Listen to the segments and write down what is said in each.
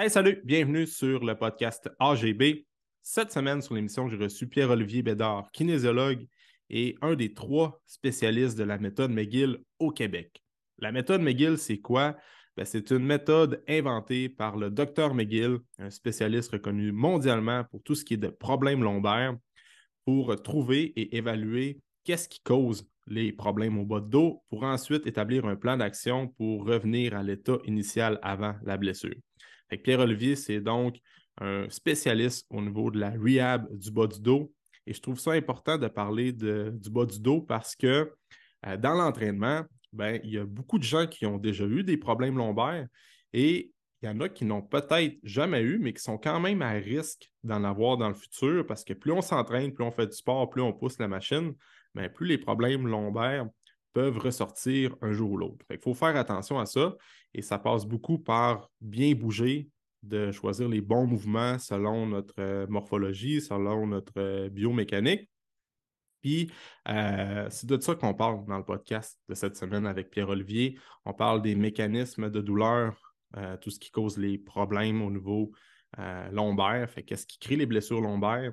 Hey, salut, bienvenue sur le podcast AGB. Cette semaine, sur l'émission, j'ai reçu Pierre-Olivier Bédard, kinésiologue et un des trois spécialistes de la méthode McGill au Québec. La méthode McGill, c'est quoi? Ben, c'est une méthode inventée par le docteur McGill, un spécialiste reconnu mondialement pour tout ce qui est de problèmes lombaires, pour trouver et évaluer qu'est-ce qui cause les problèmes au bas de dos, pour ensuite établir un plan d'action pour revenir à l'état initial avant la blessure. Pierre-Olivier, c'est donc un spécialiste au niveau de la rehab du bas du dos. Et je trouve ça important de parler du bas du dos parce que euh, dans l'entraînement, ben, il y a beaucoup de gens qui ont déjà eu des problèmes lombaires et il y en a qui n'ont peut-être jamais eu, mais qui sont quand même à risque d'en avoir dans le futur parce que plus on s'entraîne, plus on fait du sport, plus on pousse la machine, ben, plus les problèmes lombaires peuvent ressortir un jour ou l'autre. Il faut faire attention à ça et ça passe beaucoup par bien bouger, de choisir les bons mouvements selon notre euh, morphologie, selon notre euh, biomécanique. Puis, euh, c'est de ça qu'on parle dans le podcast de cette semaine avec Pierre-Olivier. On parle des mécanismes de douleur, tout ce qui cause les problèmes au niveau lombaire, qu'est-ce qui crée les blessures lombaires?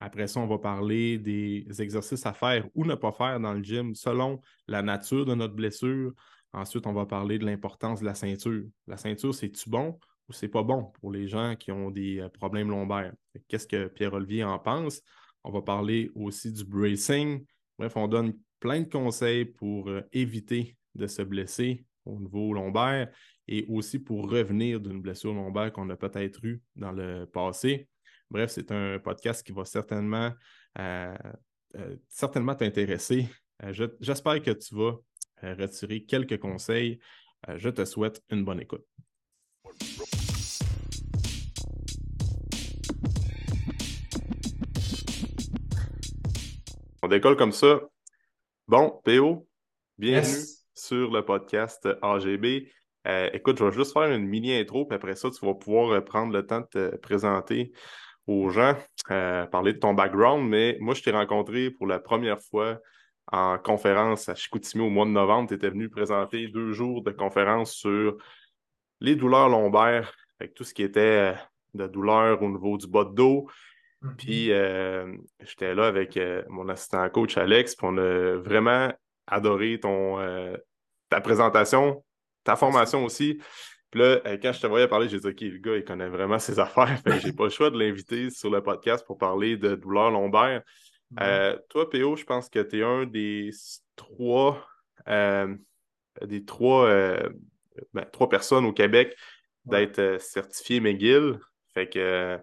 Après ça, on va parler des exercices à faire ou ne pas faire dans le gym selon la nature de notre blessure. Ensuite, on va parler de l'importance de la ceinture. La ceinture, c'est-tu bon ou c'est pas bon pour les gens qui ont des euh, problèmes lombaires? Qu'est-ce que Pierre-Olivier en pense? On va parler aussi du bracing. Bref, on donne plein de conseils pour euh, éviter de se blesser au niveau lombaire et aussi pour revenir d'une blessure lombaire qu'on a peut-être eue dans le passé. Bref, c'est un podcast qui va certainement, euh, euh, certainement t'intéresser. Euh, j'espère que tu vas retirer quelques conseils. je te souhaite une bonne écoute. On décolle comme ça. Bon, PO, bienvenue sur le podcast AGB. écoute, je vais juste faire une mini intro, puis après ça, tu vas pouvoir prendre le temps de te présenter aux gens, euh, parler de ton background, mais moi, je t'ai rencontré pour la première fois en conférence à Chicoutimi au mois de novembre. Tu étais venu présenter deux jours de conférence sur les douleurs lombaires, avec tout ce qui était euh, de douleur au niveau du bas de dos. Mm-hmm. Puis euh, j'étais là avec mon assistant coach Alex, puis on a vraiment adoré ton, ta présentation, ta formation aussi. Puis là, euh, quand je te voyais parler, j'ai dit, OK, le gars, il connaît vraiment ses affaires. Fait j'ai pas le choix de l'inviter sur le podcast pour parler de douleurs lombaires. Euh, toi, PO, je pense que tu es un des trois, euh, des trois, ben, trois personnes au Québec d'être certifié McGill. Fait que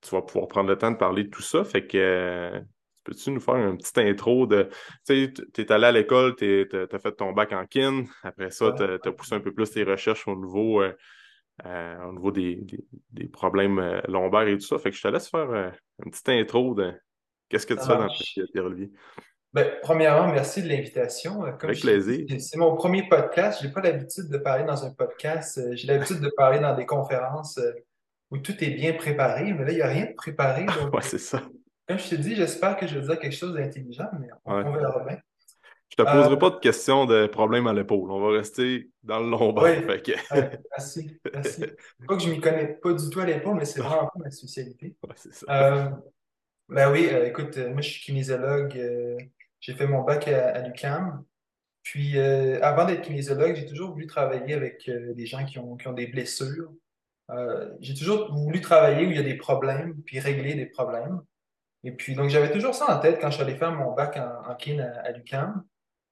tu vas pouvoir prendre le temps de parler de tout ça. Fait que Peux-tu nous faire une petite intro de. Tu sais, tu es allé à l'école, tu as fait ton bac en kin. Après ça, tu as, poussé un peu plus tes recherches au niveau, euh, euh, au niveau des, problèmes euh, lombaires et tout ça. Fait que je te laisse faire une petite intro de qu'est-ce que tu fais dans le Pierre-Olivier. Ben, premièrement, merci de l'invitation. Avec plaisir. C'est mon premier podcast. Je n'ai pas l'habitude de parler dans un podcast. J'ai l'habitude de parler dans des conférences où tout est bien préparé, mais là, il n'y a rien de préparé. Oui, c'est ça. Comme je te dis, j'espère que je vais dire quelque chose d'intelligent, mais on, verra bien. Je te poserai euh, pas de questions de problème à l'épaule. On va rester dans le lombaire. Oui, merci, merci. Pas que je ne m'y connais pas du tout à l'épaule, mais c'est vraiment ma spécialité. Ouais, c'est ça. Euh, ben oui, euh, écoute, moi je suis kinésiologue. j'ai fait mon bac à, l'UQAM. Puis avant d'être kinésiologue, j'ai toujours voulu travailler avec des gens qui ont, qui ont des blessures. j'ai toujours voulu travailler où il y a des problèmes, puis régler des problèmes. Et puis, donc, j'avais toujours ça en tête quand je suis allé faire mon bac en, en kin à, l'UQAM.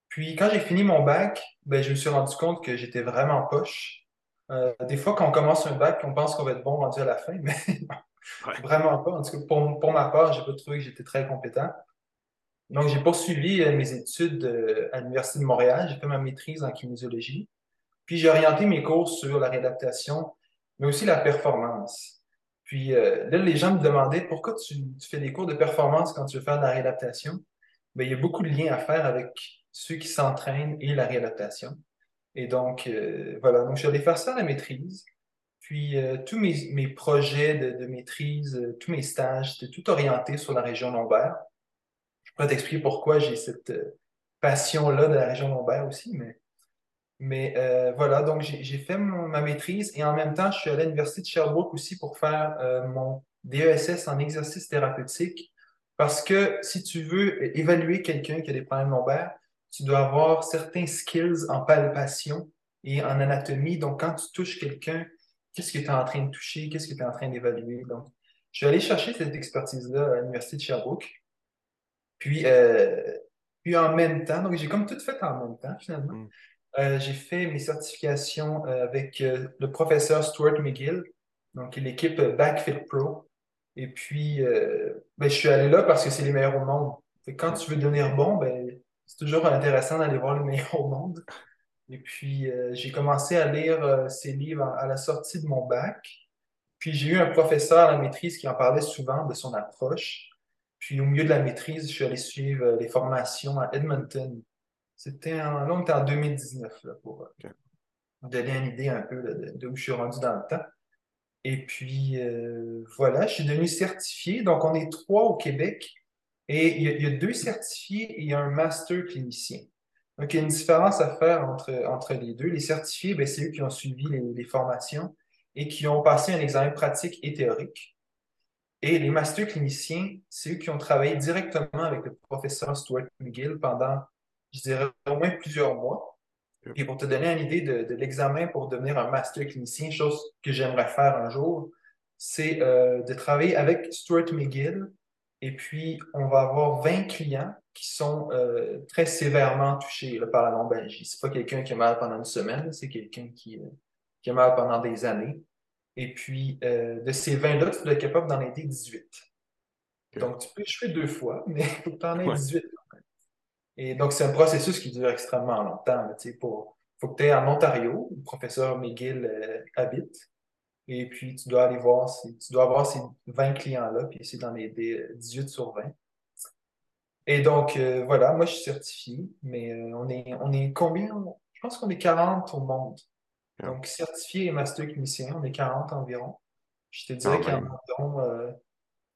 Puis, quand j'ai fini mon bac, ben, je me suis rendu compte que j'étais vraiment poche. Euh, des fois, quand on commence un bac, on pense qu'on va être bon rendu à la fin, mais vraiment pas. En tout cas, pour, pour ma part, j'ai pas trouvé que j'étais très compétent. Donc, j'ai poursuivi euh, mes études euh, à l'Université de Montréal. J'ai fait ma maîtrise en kinésiologie. Puis, j'ai orienté mes cours sur la réadaptation, mais aussi la performance. Puis euh, là, les gens me demandaient pourquoi tu, fais des cours de performance quand tu veux faire de la réadaptation? Bien, il y a beaucoup de liens à faire avec ceux qui s'entraînent et la réadaptation. Et donc, euh, voilà, donc je suis allé faire ça à la maîtrise. Puis euh, tous mes, projets de, maîtrise, tous mes stages, c'était tout orienté sur la région lombaire. Je pourrais t'expliquer pourquoi j'ai cette passion-là de la région lombaire aussi, mais Mais euh, voilà, donc j'ai fait ma maîtrise et en même temps, je suis allé à l'Université de Sherbrooke aussi pour faire euh, mon DESS en exercice thérapeutique. Parce que si tu veux évaluer quelqu'un qui a des problèmes lombaires, tu dois avoir certains skills en palpation et en anatomie. Donc, quand tu touches quelqu'un, qu'est-ce que tu es en train de toucher? Qu'est-ce que tu es en train d'évaluer? Donc, je suis allé chercher cette expertise-là à l'Université de Sherbrooke. Puis, euh, puis en même temps, donc j'ai comme tout fait en même temps finalement. Mm. Euh, j'ai fait mes certifications euh, avec euh, le professeur Stuart McGill, donc l'équipe Backfit Pro. Et puis, ben, je suis allé là parce que c'est les meilleurs au monde. quand tu veux devenir bon, ben, c'est toujours intéressant d'aller voir les meilleurs au monde. Et puis, j'ai commencé à lire ces livres à, la sortie de mon bac. Puis, j'ai eu un professeur à la maîtrise qui en parlait souvent de son approche. Puis, au milieu de la maîtrise, je suis allé suivre les formations à Edmonton c'était en, là, en 2019 pour euh, donner une idée un peu de, où je suis rendu dans le temps. Et puis, euh, voilà, je suis devenu certifié. Donc, on est trois au Québec et il y, a, deux certifiés et il y a un master clinicien. Donc, il y a une différence à faire entre, entre les deux. Les certifiés, ben, c'est eux qui ont suivi les, les, formations et qui ont passé un examen pratique et théorique. Et les masters cliniciens, c'est eux qui ont travaillé directement avec le professeur Stuart McGill pendant je dirais au moins plusieurs mois. Et pour te donner une idée de, l'examen pour devenir un master clinicien, chose que j'aimerais faire un jour, c'est euh, de travailler avec Stuart McGill. Et puis, on va avoir 20 clients qui sont euh, très sévèrement touchés par la lombalgie. Ce n'est pas quelqu'un qui a mal pendant une semaine, c'est quelqu'un qui, euh, qui, a mal pendant des années. Et puis, de ces 20-là, tu dois être capable d'en aider 18. Donc, tu peux échouer deux fois, mais il faut que tu en aies 18 et donc, c'est un processus qui dure extrêmement longtemps. Il faut que tu aies en Ontario, le professeur McGill euh, habite. Et puis, tu dois aller voir, tu dois avoir ces 20 clients-là, puis essayer d'en aider 18 euh, sur 20. Et donc, euh, voilà, moi, je suis certifié, mais on, est, on est combien? Je pense qu'on est 40 au monde. Donc, certifié et master clinicien, on est 40 environ. Je te dirais qu'il y en a environ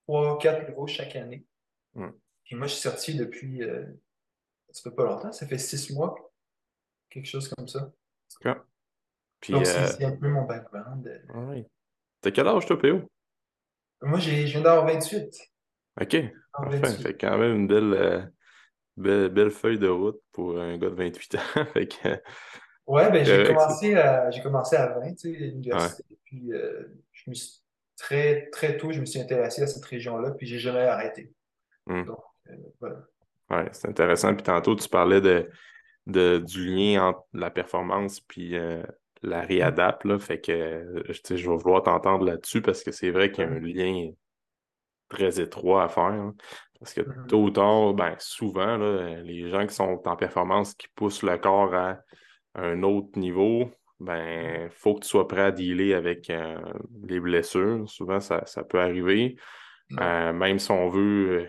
3 4 niveaux chaque année. Et Puis moi, je suis certifié depuis ça fait pas longtemps, ça fait six mois, quelque chose comme ça. Puis, Donc, euh, c'est un peu mon background. Oui. T'as quel âge, toi, Péo? Moi, je viens d'avoir 28. OK. Parfait. Fait quand même une euh, belle, belle, feuille de route pour un gars de 28 ans. fait que, ouais, ben, j'ai commencé, à, commencé à 20, tu sais, à l'université. Puis, euh, je me suis, très, très tôt, je me suis intéressé à cette région-là, puis j'ai jamais arrêté. Hmm. Donc, voilà. Oui, c'est intéressant. Puis tantôt, tu parlais de, du lien entre la performance puis euh, la réadapte. Là, fait que je vais vouloir t'entendre là-dessus parce que c'est vrai qu'il y a un lien très étroit à faire. Hein. Parce que mm-hmm. tôt ou tard, ben, souvent, les gens qui sont en performance, qui poussent le corps à un autre niveau, ben, faut que tu sois prêt à dealer avec euh, les blessures. Souvent, ça, peut arriver. Euh, même si on veut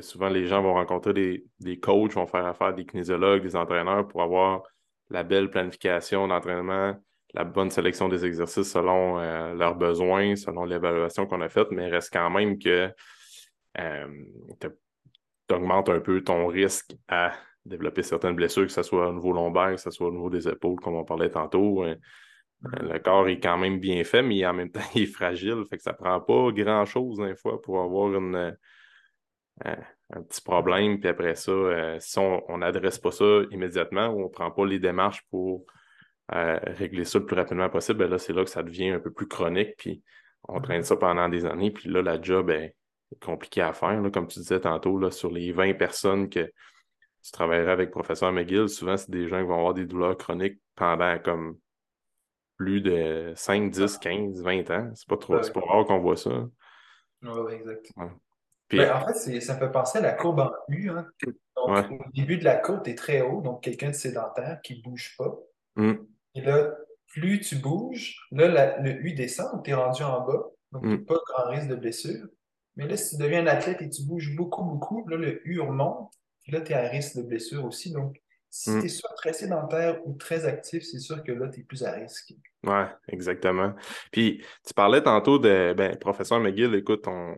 souvent, les gens vont rencontrer des, des, coachs, vont faire affaire des kinésiologues, des entraîneurs pour avoir la belle planification d'entraînement, la bonne sélection des exercices selon euh, leurs besoins, selon l'évaluation qu'on a faite, mais il reste quand même que euh, tu augmentes un peu ton risque à développer certaines blessures, que ce soit au niveau lombaire, que ce soit au niveau des épaules, comme on parlait tantôt. Euh, mm-hmm. le corps est quand même bien fait, mais en même temps, il est fragile. Fait que ça prend pas grand-chose, des fois, pour avoir une, un petit problème, puis après ça, euh, si on n'adresse pas ça immédiatement ou on ne prend pas les démarches pour euh, régler ça le plus rapidement possible, ben là, c'est là que ça devient un peu plus chronique, puis on traîne ça pendant des années, puis là, la job est compliquée à faire. comme tu disais tantôt, là, sur les 20 personnes que tu travaillerais avec professeur McGill, souvent, c'est des gens qui vont avoir des douleurs chroniques pendant comme plus de 5, 10, 15, 20 ans. C'est pas trop, c'est pas rare qu'on voit ça. Oui, exactement. Ben, en fait, ça me fait penser à la courbe en U. Hein. Donc, au début de la courbe, tu es très haut, donc quelqu'un de sédentaire qui ne bouge pas. Mm. Et là, plus tu bouges, là, le U descend, tu es rendu en bas, donc tu n'as mm. pas grand risque de blessure. Mais là, si tu deviens un athlète et tu bouges beaucoup, beaucoup, là, le U remonte, puis là, tu es à risque de blessure aussi. Donc, si mm. tu es soit très sédentaire ou très actif, c'est sûr que là, tu es plus à risque. Oui, exactement. Puis, tu parlais tantôt de, ben, professeur McGill, écoute, on,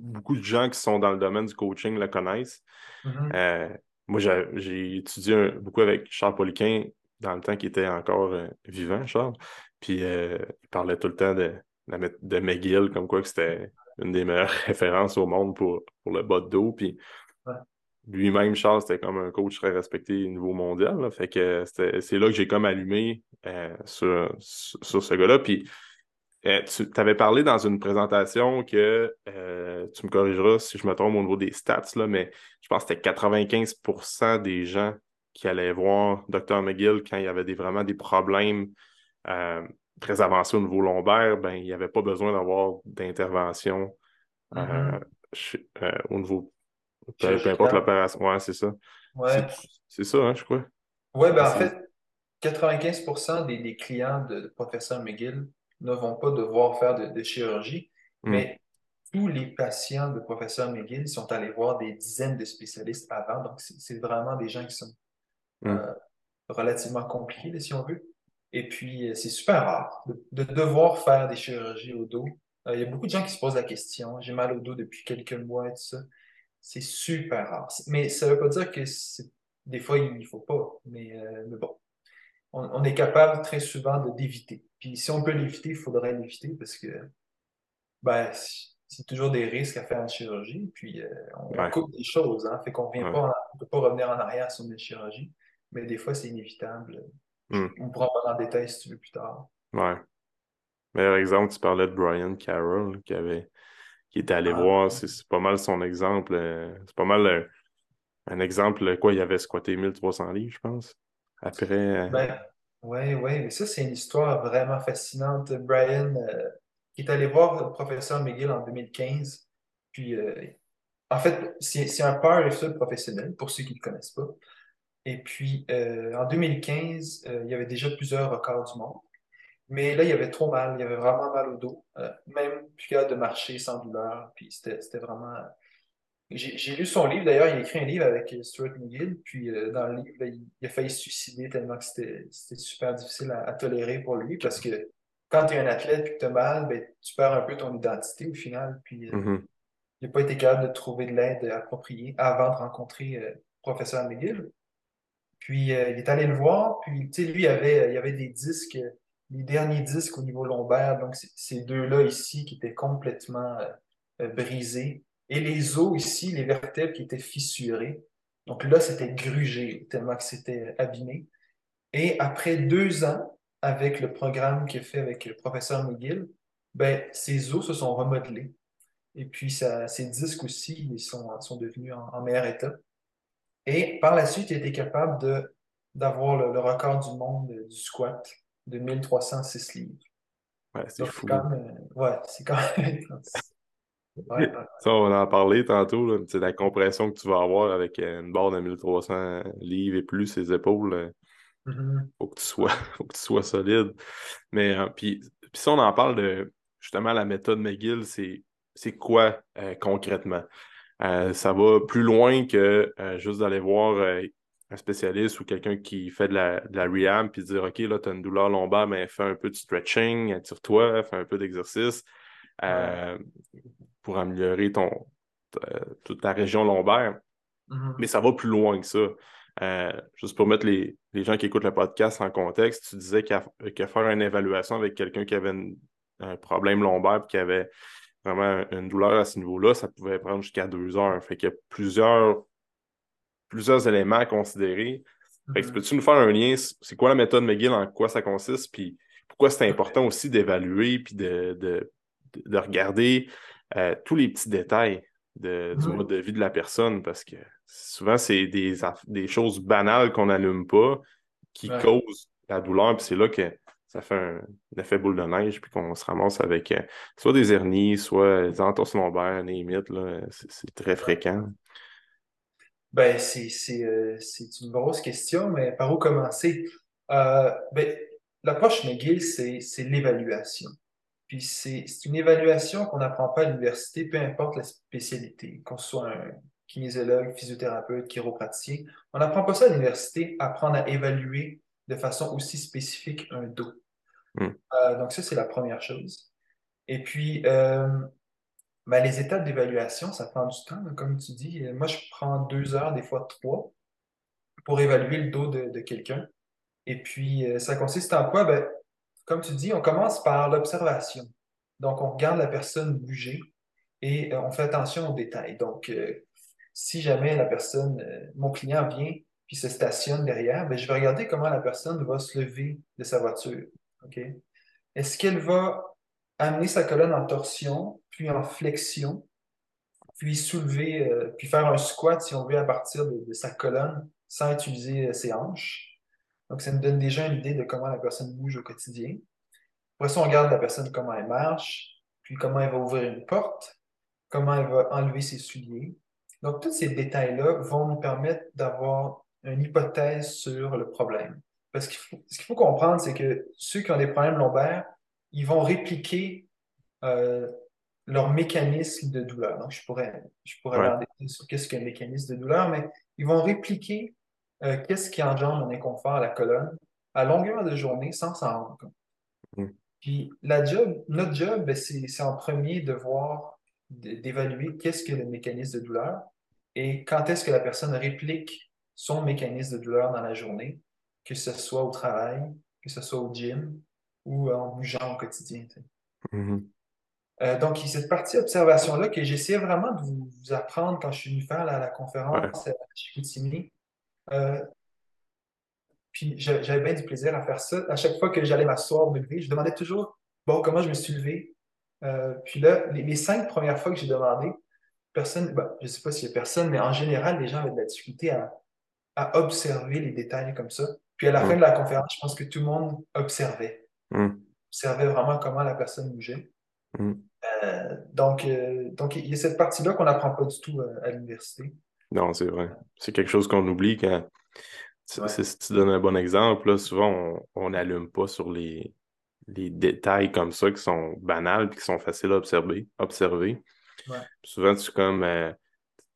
beaucoup de gens qui sont dans le domaine du coaching le connaissent. Mm-hmm. Euh, moi, j'ai étudié beaucoup avec Charles Poliquin dans le temps qu'il était encore euh, vivant, Charles. Puis euh, il parlait tout le temps de, de McGill, comme quoi que c'était une des meilleures références au monde pour, pour le bas de dos. Puis lui-même, Charles, c'était comme un coach très respecté au niveau mondial. Fait que c'est là que j'ai comme allumé sur, sur, ce gars-là. Puis euh, tu avais parlé dans une présentation que, euh, tu me corrigeras si je me trompe au niveau des stats, là, mais je pense que c'était 95% des gens qui allaient voir Dr. McGill quand il y avait des, vraiment des problèmes euh, très avancés au niveau lombaire, ben, il n'y avait pas besoin d'avoir d'intervention mm-hmm. au niveau, peu, importe l'opération. Ouais, c'est ça. C'est ça, hein, je crois. Oui, ben en fait, 95 des, des, clients de, professeur McGill ne vont pas devoir faire de, chirurgie, hmm. mais tous les patients de professeur McGill sont allés voir des dizaines de spécialistes avant, donc c'est vraiment des gens qui sont hmm. euh, relativement compliqués, si on veut. Et puis, euh, c'est super rare de, devoir faire des chirurgies au dos. Euh, il y a beaucoup de gens qui se posent la question, j'ai mal au dos depuis quelques mois et tout ça. C'est super rare. Mais ça ne veut pas dire que des fois, il ne faut pas. Mais, mais bon, on, est capable très souvent de d'éviter. Puis si on peut l'éviter, il faudrait l'éviter parce que ben, c'est toujours des risques à faire en chirurgie. Puis euh, on, coupe des choses, hein, fait qu'on ne peut pas revenir en arrière sur une chirurgie, mais des fois c'est inévitable. Hmm. On pourra pas en détail si tu veux plus tard. Ouais. Meilleur exemple, tu parlais de Brian Carroll qui avait qui était allé ah, voir, c'est pas mal son exemple. Euh, c'est pas mal euh, un exemple, quoi, il avait squatté 1300 livres, je pense. Après. Ben, oui, oui, mais ça, c'est une histoire vraiment fascinante. Brian, euh, qui est allé voir le professeur McGill en 2015. Puis, euh, en fait, c'est un powerlifter professionnel, pour ceux qui ne le connaissent pas. Et puis, en 2015, il y avait déjà plusieurs records du monde. Mais là, il y avait trop mal. Il y avait vraiment mal au dos. même plus capable de marcher sans douleur. Puis, c'était vraiment j'ai lu son livre, d'ailleurs, il a écrit un livre avec Stuart McGill, puis euh, dans le livre, il, a failli se suicider tellement que c'était super difficile à, tolérer pour lui, parce que quand tu es un athlète et que tu as mal, ben, tu perds un peu ton identité au final, puis euh, mm-hmm. il n'a pas été capable de trouver de l'aide appropriée avant de rencontrer le euh, professeur McGill. Puis il est allé le voir, puis tu sais, lui, il avait, il avait des disques, les derniers disques au niveau lombaire, donc ces deux-là ici qui étaient complètement brisés et les os ici, les vertèbres qui étaient fissurées. Donc là, c'était grugé, tellement que c'était abîmé. Et après deux ans, avec le programme qu'il a fait avec le professeur McGill, ben, ces os se sont remodelés. Et puis, ça, ces disques aussi, ils sont, sont devenus en, meilleur état. Et par la suite, il a été capable d'avoir le, record du monde du squat de 1306 livres. Ouais, c'est fou. ouais, c'est quand même. Ça, on en parlé tantôt, c'est la compression que tu vas avoir avec une barre de 1300 livres et plus ses épaules. Euh, mm-hmm. faut, que tu sois, faut que tu sois solide. Mais euh, puis, si on en parle de justement la méthode McGill, c'est quoi euh, concrètement? ça va plus loin que juste d'aller voir un spécialiste ou quelqu'un qui fait de la, de la rehab puis dire OK, là, tu as une douleur lombaire, mais fais un peu de stretching, attire-toi, fais un peu d'exercice pour améliorer ton, toute la région lombaire. Mm-hmm. Mais ça va plus loin que ça. Euh, juste pour mettre les, gens qui écoutent le podcast en contexte, tu disais qu'à faire une évaluation avec quelqu'un qui avait un problème lombaire et qui avait vraiment une douleur à ce niveau-là, ça pouvait prendre jusqu'à deux heures. Fait qu'il y a plusieurs, plusieurs éléments à considérer. Mm-hmm. peux-tu nous faire un lien? C'est quoi la méthode McGill, en quoi ça consiste, puis pourquoi c'est important aussi d'évaluer puis de, de, regarder euh, tous les petits détails de, du mode de vie de la personne parce que souvent, c'est des, des choses banales qu'on n'allume pas qui causent la douleur, puis c'est là que ça fait un, effet boule de neige, puis qu'on se ramasse avec euh, soit des hernies, soit des entorses lombaires, des mythes, c'est très fréquent. Ben, euh, c'est une grosse question, mais par où commencer? ben, L'approche McGill, c'est l'évaluation. Puis c'est une évaluation qu'on n'apprend pas à l'université, peu importe la spécialité, qu'on soit un kinésiologue, physiothérapeute, chiropraticien. On n'apprend pas ça à l'université, apprendre à évaluer de façon aussi spécifique un dos. Hmm. Euh, donc ça, c'est la première chose. Et puis, euh, ben, les étapes d'évaluation, ça prend du temps, comme tu dis. Moi, je prends deux heures, des fois trois, pour évaluer le dos de quelqu'un. Et puis, euh, ça consiste en quoi? Ben, comme tu dis, on commence par l'observation. Donc, on regarde la personne bouger et euh, on fait attention aux détails. Donc, euh, si jamais la personne, mon client vient puis se stationne derrière, ben, je vais regarder comment la personne va se lever de sa voiture. Est-ce qu'elle va amener sa colonne en torsion, puis en flexion, puis soulever, puis faire un squat, si on veut, à partir de sa colonne, sans utiliser ses hanches? Donc, ça nous donne déjà une idée de comment la personne bouge au quotidien. Après ça, on regarde la personne comment elle marche, puis comment elle va ouvrir une porte, comment elle va enlever ses souliers. Donc, tous ces détails-là vont nous permettre d'avoir une hypothèse sur le problème. Parce que ce qu'il faut comprendre, c'est que ceux qui ont des problèmes lombaires, ils vont répliquer euh, leur mécanisme de douleur. Donc, je pourrais, je pourrais ouais. sur qu'est-ce qu'un mécanisme de douleur, mais ils vont répliquer euh, qu'est-ce qui engendre un inconfort à la colonne? À longueur de journée sans s'en rendre compte. Mm. Puis la job, notre job, ben, c'est en premier de voir, d'évaluer qu'est-ce que le mécanisme de douleur et quand est-ce que la personne réplique son mécanisme de douleur dans la journée, que ce soit au travail, que ce soit au gym ou en bougeant au quotidien. Mm-hmm. Euh, donc, cette partie observation-là que j'essayais vraiment de vous, apprendre quand je suis venu faire la, conférence à Chicoutimi, euh, puis j'avais bien du plaisir à faire ça. À chaque fois que j'allais m'asseoir, me lever, je demandais toujours, bon, comment je me suis levé? Euh, puis là, les, cinq premières fois que j'ai demandé, personne, ben, je ne sais pas s'il y a personne, mais en général, les gens avaient de la difficulté à, observer les détails comme ça. Puis à la fin de la conférence, je pense que tout le monde observait. Mm. Observait vraiment comment la personne bougeait. Mm. Euh, donc, donc, il y a cette partie-là qu'on n'apprend pas du tout à l'université. Non, c'est vrai. C'est quelque chose qu'on oublie quand. Si tu donnes un bon exemple, souvent on n'allume pas sur les, les, détails comme ça qui sont banals et qui sont faciles à observer. observer. Souvent, tu comme. Euh,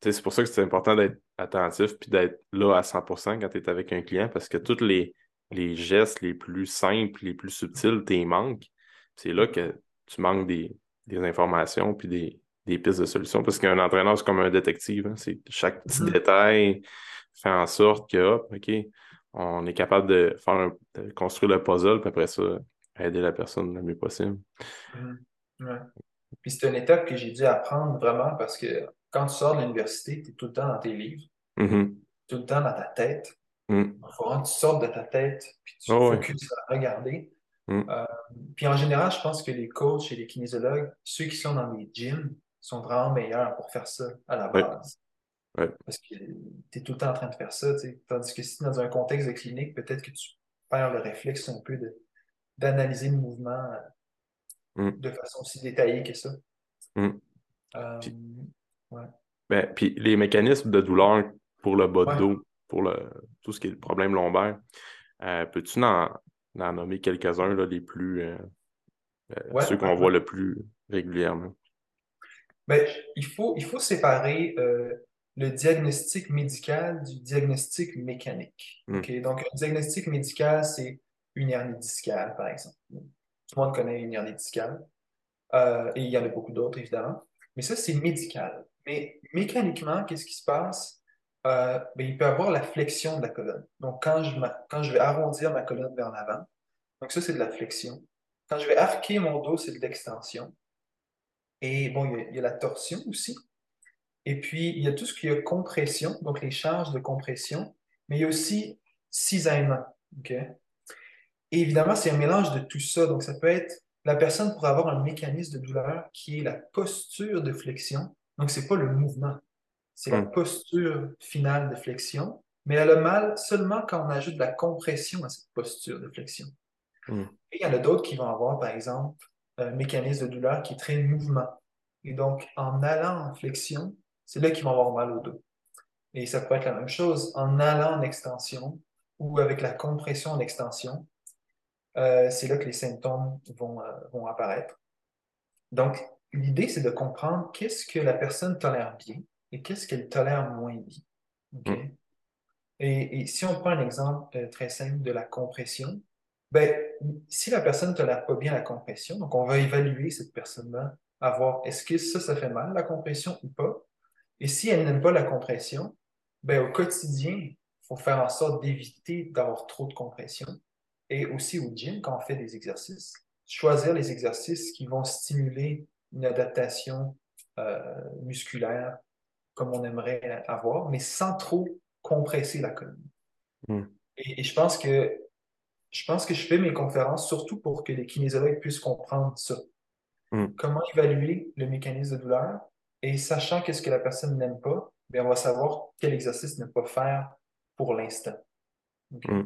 c'est pour ça que c'est important d'être attentif puis d'être là à 100% quand tu es avec un client parce que tous les, les gestes les plus simples, les plus subtils, tu manques. C'est là que tu manques des, des informations puis des, des pistes de solutions parce qu'un entraîneur, c'est comme un détective. Hein. C'est chaque petit mm-hmm. détail fait en sorte que, OK, on est capable de faire construire le puzzle, puis après ça, aider la personne le mieux possible. Mm-hmm. Puis c'est une étape que j'ai dû apprendre vraiment parce que quand tu sors de l'université, tu es tout le temps dans tes livres, mm-hmm. tout le temps dans ta tête. Mm. Il faut que tu sortes de ta tête, puis tu oh, focuses à regarder. Mm. Euh, puis en général, je pense que les coachs et les kinésiologues, ceux qui sont dans les gyms, sont vraiment meilleurs pour faire ça à la base. Parce que tu es tout le temps en train de faire ça. Tandis que si dans un contexte de clinique, peut-être que tu perds le réflexe un peu d'analyser le mouvement mm. de façon aussi détaillée que ça. Mm. Euh, puis, ben, puis les mécanismes de douleur pour le bas de dos, pour le, tout ce qui est le problème lombaire, euh, peux-tu en, nommer quelques-uns les plus euh, ceux qu'on voit le plus régulièrement? Ben, il, faut, il faut séparer euh, le diagnostic médical du diagnostic mécanique. Hmm. Donc, un diagnostic médical, c'est une hernie discale, par exemple. Tout le monde connaît une hernie discale. Euh, et il y en a beaucoup d'autres, évidemment. Mais ça, c'est médical. Mais mécaniquement, qu'est-ce qui se passe? Euh, ben, il peut y avoir la flexion de la colonne. Donc, quand je, quand je vais arrondir ma colonne vers l'avant, donc ça, c'est de la flexion. Quand je vais arquer mon dos, c'est de l'extension. Et bon, il y, a, la torsion aussi. Et puis, il y a tout ce qui est compression, donc les charges de compression, mais il y a aussi cisaillement. OK? Et évidemment, c'est un mélange de tout ça. Donc, ça peut être la personne pour avoir un mécanisme de douleur qui est la posture de flexion. Donc, ce n'est pas le mouvement, c'est la hmm. posture finale de flexion. Mais elle a mal seulement quand on ajoute de la compression à cette posture de flexion. Hmm. Et il y en a d'autres qui vont avoir, par exemple, un mécanisme de douleur qui est très mouvement. Et donc, en allant en flexion, c'est là qu'ils vont avoir mal au dos. Et ça peut être la même chose en allant en extension ou avec la compression en extension. Euh, c'est là que les symptômes vont, euh, vont apparaître. Donc, l'idée, c'est de comprendre qu'est-ce que la personne tolère bien et qu'est-ce qu'elle tolère moins bien. Mm. Et, si on prend un exemple euh, très simple de la compression, ben, si la personne ne tolère pas bien la compression, donc on va évaluer cette personne-là, à voir est-ce que ça, ça fait mal, la compression ou pas? Et si elle n'aime pas la compression, ben, au quotidien, il faut faire en sorte d'éviter d'avoir trop de compression. Et aussi au gym, quand on fait des exercices, choisir les exercices qui vont stimuler une adaptation euh, musculaire comme on aimerait avoir, mais sans trop compresser la colonne. Hmm. Et, je pense que je pense que je fais mes conférences surtout pour que les kinésiologues puissent comprendre ça. Hmm. Comment évaluer le mécanisme de douleur et sachant qu'est-ce que la personne n'aime pas, bien, on va savoir quel exercice ne pas faire pour l'instant. Hmm.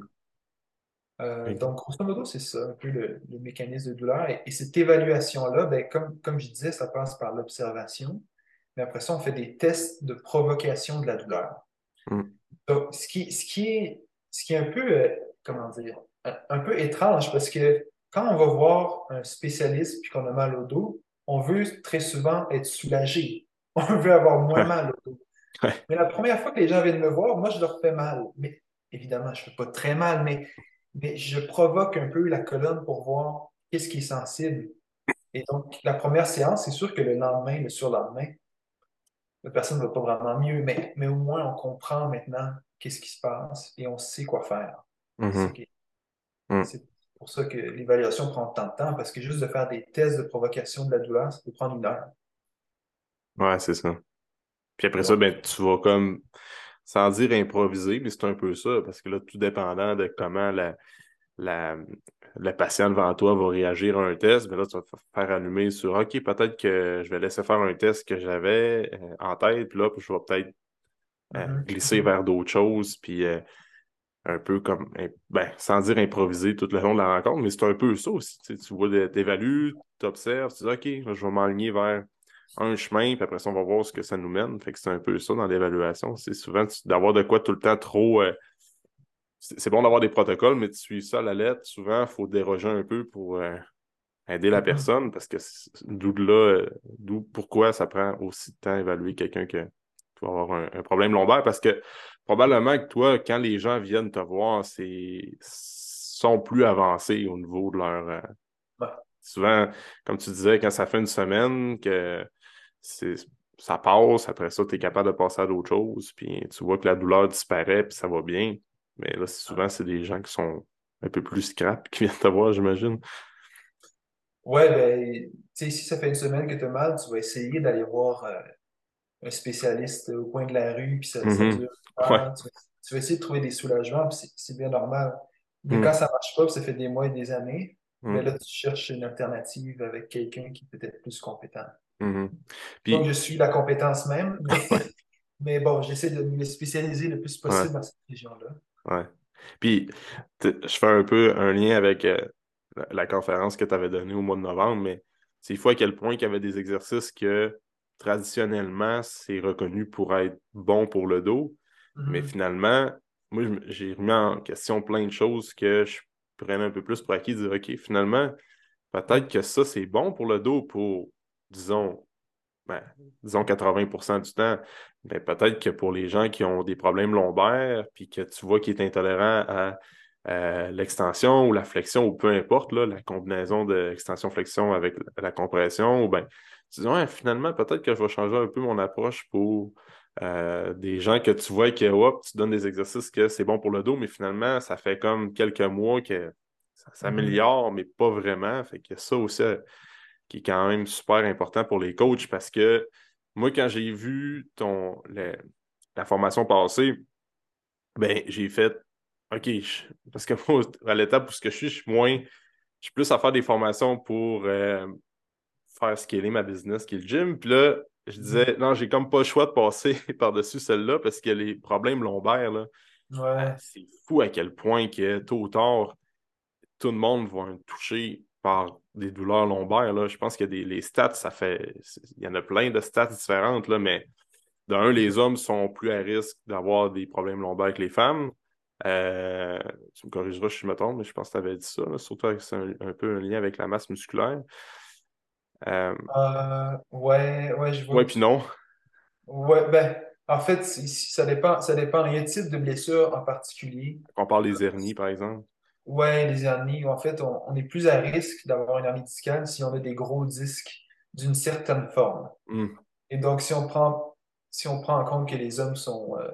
Euh, donc, grosso modo, c'est ça un peu le, mécanisme de douleur. Et, cette évaluation-là, ben, comme, comme je disais, ça passe par l'observation. Mais après ça, on fait des tests de provocation de la douleur. Hmm. Donc, ce qui, ce qui, est, ce qui est un peu, euh, comment dire, un, peu étrange parce que quand on va voir un spécialiste puis qu'on a mal au dos, on veut très souvent être soulagé. On veut avoir moins mal au dos. Mais la première fois que les gens viennent me voir, moi, je leur fais mal. Mais évidemment, je ne fais pas très mal, mais mais je provoque un peu la colonne pour voir qu'est-ce qui est sensible. Et donc, la première séance, c'est sûr que le lendemain, le surlendemain, la personne ne va pas vraiment mieux, mais, mais au moins on comprend maintenant qu'est-ce qui se passe et on sait quoi faire. Mm-hmm. Mm. C'est pour ça que l'évaluation prend tant de temps, parce que juste de faire des tests de provocation de la douleur, ça peut prendre une heure. Ouais, c'est ça. Puis après ça, ben, tu vas comme sans dire improviser, mais c'est un peu ça, parce que là, tout dépendant de comment la, la, la patiente devant toi va réagir à un test, mais là, tu vas te faire allumer sur OK, peut-être que je vais laisser faire un test que j'avais euh, en tête, puis là, je vais peut-être euh, mm-hmm. glisser vers d'autres choses, puis euh, un peu comme, ben, sans dire improviser tout le long de la rencontre, mais c'est un peu ça aussi. Tu, sais, tu vois, t'évalues, tu observes, tu dis OK, je vais m'aligner vers un chemin, puis après ça, on va voir ce que ça nous mène. Fait que c'est un peu ça dans l'évaluation. C'est souvent d'avoir de quoi tout le temps trop. Euh, c'est bon d'avoir des protocoles, mais tu suis ça à la lettre. Souvent, il faut déroger un peu pour euh, aider la mm-hmm. personne parce que d'où là, euh, d'où pourquoi ça prend aussi de temps à évaluer quelqu'un qui va avoir un, problème lombaire. Parce que probablement que toi, quand les gens viennent te voir, c'est sont plus avancés au niveau de leur. Souvent, comme tu disais, quand ça fait une semaine que ça passe, après ça, tu es capable de passer à d'autres choses, puis tu vois que la douleur disparaît, puis ça va bien. Mais là, souvent, c'est des gens qui sont un peu plus scrap qui viennent te voir, j'imagine. Ouais, ben, tu sais, si ça fait une semaine que tu as mal, tu vas essayer d'aller voir euh, un spécialiste au coin de la rue, puis ça, mm-hmm. dure. tu, vas, essayer de trouver des soulagements, puis c'est bien normal. Mais mm. quand ça marche pas, puis ça fait des mois et des années, mais mm. là, tu cherches une alternative avec quelqu'un qui est peut-être plus compétent. Mm-hmm. Donc, je suis la compétence même, mais, bon, j'essaie de me spécialiser le plus possible dans cette région-là. Ouais. Puis, je fais un peu un lien avec euh, la, conférence que tu avais donnée au mois de novembre, mais c'est fois à quel point il y avait des exercices que traditionnellement, c'est reconnu pour être bon pour le dos, mais mm-hmm. finalement, moi, j'ai remis en question plein de choses que je prenais un peu plus pour acquis, dire OK, finalement, peut-être que ça, c'est bon pour le dos pour disons, ben, disons 80% du temps, mais peut-être que pour les gens qui ont des problèmes lombaires, puis que tu vois qu'ils est intolérant à l'extension ou la flexion, ou peu importe, là, la combinaison d'extension-flexion avec la compression, ou ben, tu dis, ouais, finalement, peut-être que je vais changer un peu mon approche pour euh, des gens que tu vois que, hop, tu donnes des exercices que c'est bon pour le dos, mais finalement, ça fait comme quelques mois que ça mm-hmm. s'améliore, mais pas vraiment. Fait que ça aussi, qui est quand même super important pour les coachs parce que moi, quand j'ai vu ton la formation passer, ben j'ai fait OK, parce que moi, à l'étape où je suis, je suis moins. Je suis plus à faire des formations pour euh, faire scaler ma business qui est le gym. Puis là, je disais, mm-hmm. non, j'ai comme pas le choix de passer par-dessus celle-là parce que les problèmes lombaires, là, ouais. c'est fou à quel point que tôt ou tard, tout le monde va être touché par des douleurs lombaires. Là. Je pense que des, les stats, ça fait. Il y en a plein de stats différentes, là, mais d'un, les hommes sont plus à risque d'avoir des problèmes lombaires que les femmes. Euh, tu me corrigeras si je me trompe, mais je pense que tu avais dit ça, surtout avec c'est un, peu un lien avec la masse musculaire. Euh, euh, ouais, ouais, je vois. Ouais, puis non. Ouais, ben, en fait, ça dépend, ça dépend. Il y a un type de blessure en particulier. On parle des hernies, par exemple. Oui, les hernies. En fait, on, est plus à risque d'avoir une hernie discale si on a des gros disques d'une certaine forme. Hmm. Et donc, si on prend, si on prend en compte que les hommes sont, euh,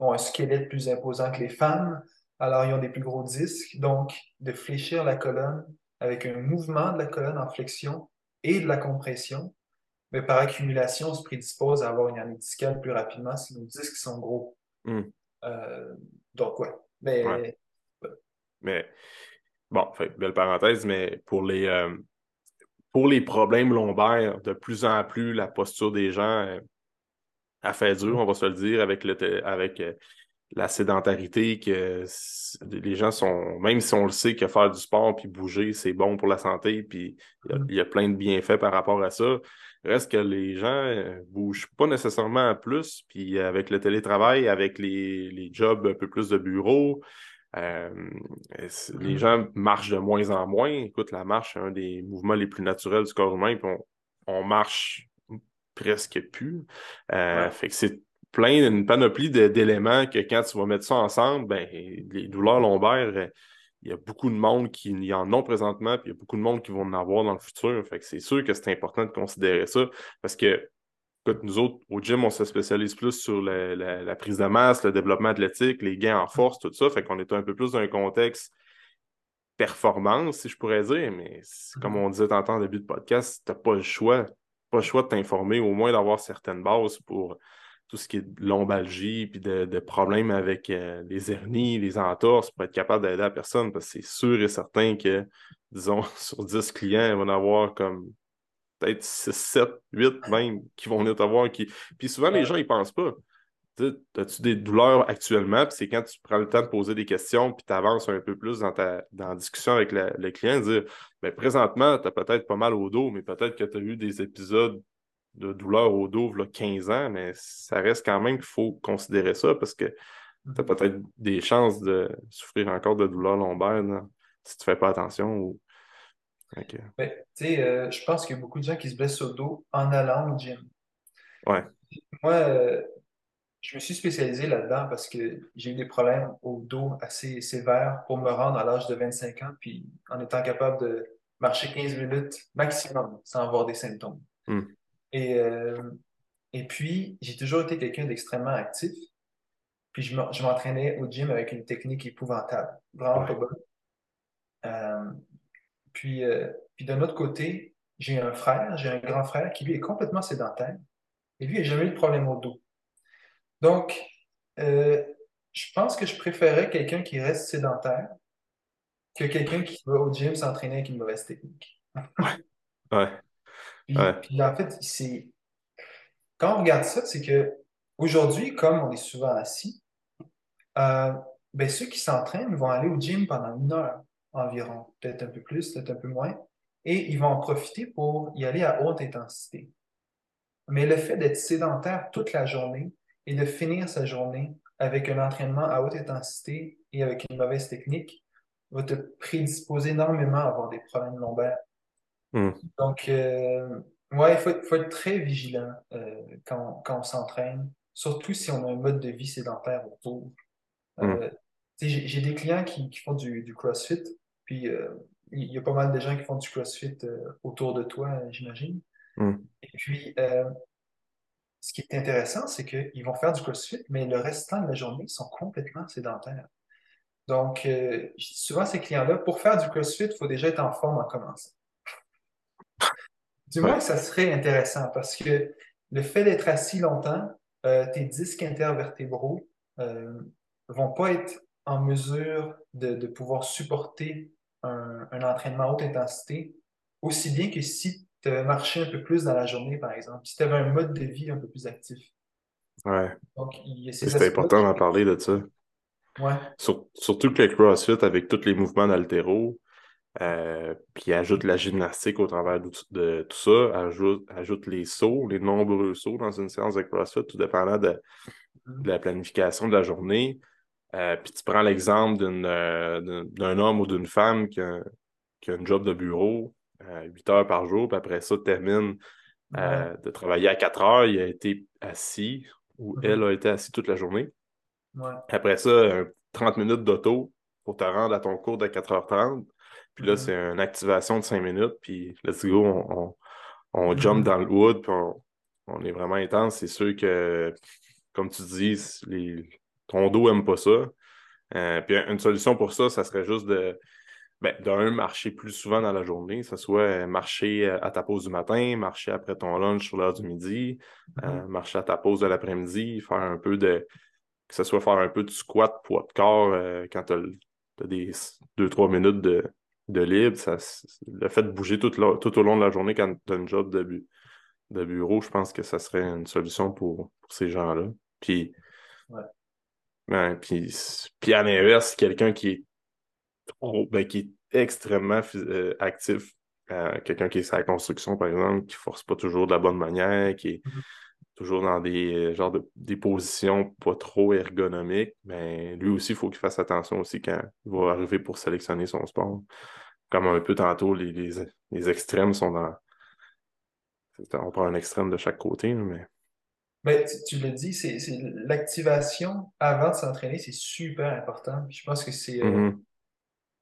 ont un squelette plus imposant que les femmes, alors ils ont des plus gros disques. Donc, de fléchir la colonne avec un mouvement de la colonne en flexion et de la compression, mais par accumulation, on se prédispose à avoir une hernie discale plus rapidement si nos disques sont gros. Hmm. Euh, donc, ouais. Mais, mais bon, fait, belle parenthèse, mais pour les, euh, pour les problèmes lombaires, de plus en plus, la posture des gens euh, a fait dur, on va se le dire, avec, le, avec la sédentarité, que les gens sont, même si on le sait que faire du sport puis bouger, c'est bon pour la santé, puis il y, a plein de bienfaits par rapport à ça. Reste que les gens euh, bougent pas nécessairement plus, puis avec le télétravail, avec les, les jobs un peu plus de bureau, euh, les gens marchent de moins en moins. Écoute, la marche, c'est un des mouvements les plus naturels du corps humain, puis on, marche presque plus. Euh, fait que c'est plein, une panoplie d'éléments que quand tu vas mettre ça ensemble, ben, les douleurs lombaires, il y a beaucoup de monde qui y en ont présentement, puis il y a beaucoup de monde qui vont en avoir dans le futur. Fait que c'est sûr que c'est important de considérer ça parce que nous autres, au gym, on se spécialise plus sur la, prise de masse, le développement athlétique, les gains en force, tout ça. Fait qu'on est un peu plus dans un contexte performance, si je pourrais dire, mais comme on disait tantôt en début de podcast, tu n'as pas le choix. Pas le choix de t'informer, au moins d'avoir certaines bases pour tout ce qui est de lombalgie, puis de, problèmes avec euh, les hernies, les entorses, pour être capable d'aider la personne, parce que c'est sûr et certain que, disons, sur 10 clients, il va en avoir comme peut-être 6, 7, 8 même qui vont venir te voir. Qui... Puis souvent, les gens, ils pensent pas. As-tu des douleurs actuellement? Puis c'est quand tu prends le temps de poser des questions, puis tu avances un peu plus dans ta dans la discussion avec le client, dire ben, présentement, tu as peut-être pas mal au dos, mais peut-être que tu as eu des épisodes de douleur au dos a 15 ans, mais ça reste quand même qu'il faut considérer ça parce que tu as mhm. peut-être des chances de souffrir encore de douleur lombaire si tu ne fais pas attention. Ou... Ben, euh, je pense qu'il y a beaucoup de gens qui se blessent au dos en allant au gym. Ouais. Moi, euh, je me suis spécialisé là-dedans parce que j'ai eu des problèmes au dos assez sévères pour me rendre à l'âge de 25 ans, puis en étant capable de marcher 15 minutes maximum sans avoir des symptômes. Hmm. Et, euh, et puis, j'ai toujours été quelqu'un d'extrêmement actif. Puis, je m'entraînais au gym avec une technique épouvantable, vraiment pas bonne. Euh, puis, euh, puis d'un autre côté, j'ai un frère, j'ai un grand frère qui, lui, est complètement sédentaire. Et lui, il n'a jamais eu de problème au dos. Donc, je pense que je préférais quelqu'un qui reste sédentaire que quelqu'un qui va au gym s'entraîner avec une mauvaise technique. ouais. Puis, en fait, c'est. Quand on regarde ça, c'est que aujourd'hui, comme on est souvent assis, euh, ben, ceux qui s'entraînent vont aller au gym pendant une heure environ, peut-être un peu plus, peut-être un peu moins, et ils vont en profiter pour y aller à haute intensité. Mais le fait d'être sédentaire toute la journée et de finir sa journée avec un entraînement à haute intensité et avec une mauvaise technique va te prédisposer énormément à avoir des problèmes lombaires. Hmm. Donc, euh, ouais, il faut, être très vigilant euh, quand, on s'entraîne, surtout si on a un mode de vie sédentaire autour. Euh, hmm. J'ai des clients qui, font du, CrossFit, puis il y a pas mal de gens qui font du CrossFit autour de toi, j'imagine. Hmm. Et puis, ce qui est intéressant, c'est qu'ils vont faire du CrossFit, mais le restant de la journée, ils sont complètement sédentaires. Donc, souvent, ces clients-là, pour faire du CrossFit, il faut déjà être en forme en commençant. Du moins, ça serait intéressant parce que le fait d'être assis longtemps, euh, tes disques intervertébraux ne euh, vont pas être en mesure de, pouvoir supporter un, entraînement à haute intensité aussi bien que si tu marchais un peu plus dans la journée, par exemple, si tu avais un mode de vie un peu plus actif. Ouais. C'est important d'en parler de ça. Ouais. surtout que le CrossFit, avec tous les mouvements d'altéro, euh, puis ajoute la gymnastique au travers de, tout ça, ajoute, ajoute les sauts, les nombreux sauts dans une séance de CrossFit, tout dépendant de, la planification de la journée. Euh, puis tu prends l'exemple euh, d'un homme ou d'une femme qui a, qui a un job de bureau, 8 heures par jour, puis après ça, termine de travailler à 4 heures, il a été assis ou mm-hmm. elle a été assise toute la journée. Après ça, 30 minutes d'auto pour te rendre à ton cours de 4h30. Puis là, c'est une activation de cinq minutes, puis let's go, on, on, jump dans le wood, puis on, est vraiment intense. C'est sûr que, comme tu dis, les, ton dos n'aime pas ça. Euh, puis une solution pour ça, ça serait juste de, ben, d'un, marcher plus souvent dans la journée, que ce soit marcher à ta pause du matin, marcher après ton lunch sur l'heure du midi, mm-hmm. marcher à ta pause de l'après-midi, faire un peu de, que ce soit faire un peu de squat, poids de corps quand tu as, des 2-3 minutes de, de libre, ça, le fait de bouger tout, tout, au long de la journée quand tu as un job de, de, bureau, je pense que ça serait une solution pour, ces gens-là. Puis, ouais. puis, puis à l'inverse, quelqu'un qui est ben, qui est extrêmement euh, actif, euh, quelqu'un qui est sa construction, par exemple, qui ne force pas toujours de la bonne manière, qui est mm-hmm. Toujours dans des euh, genres de des positions pas trop ergonomiques, mais lui aussi, il faut qu'il fasse attention aussi quand il va arriver pour sélectionner son sport comme un peu tantôt, les, les, extrêmes sont dans. On prend un extrême de chaque côté, mais. Ben, tu, le dis, c'est l'activation avant de s'entraîner, c'est super important. je pense que c'est euh, mm-hmm.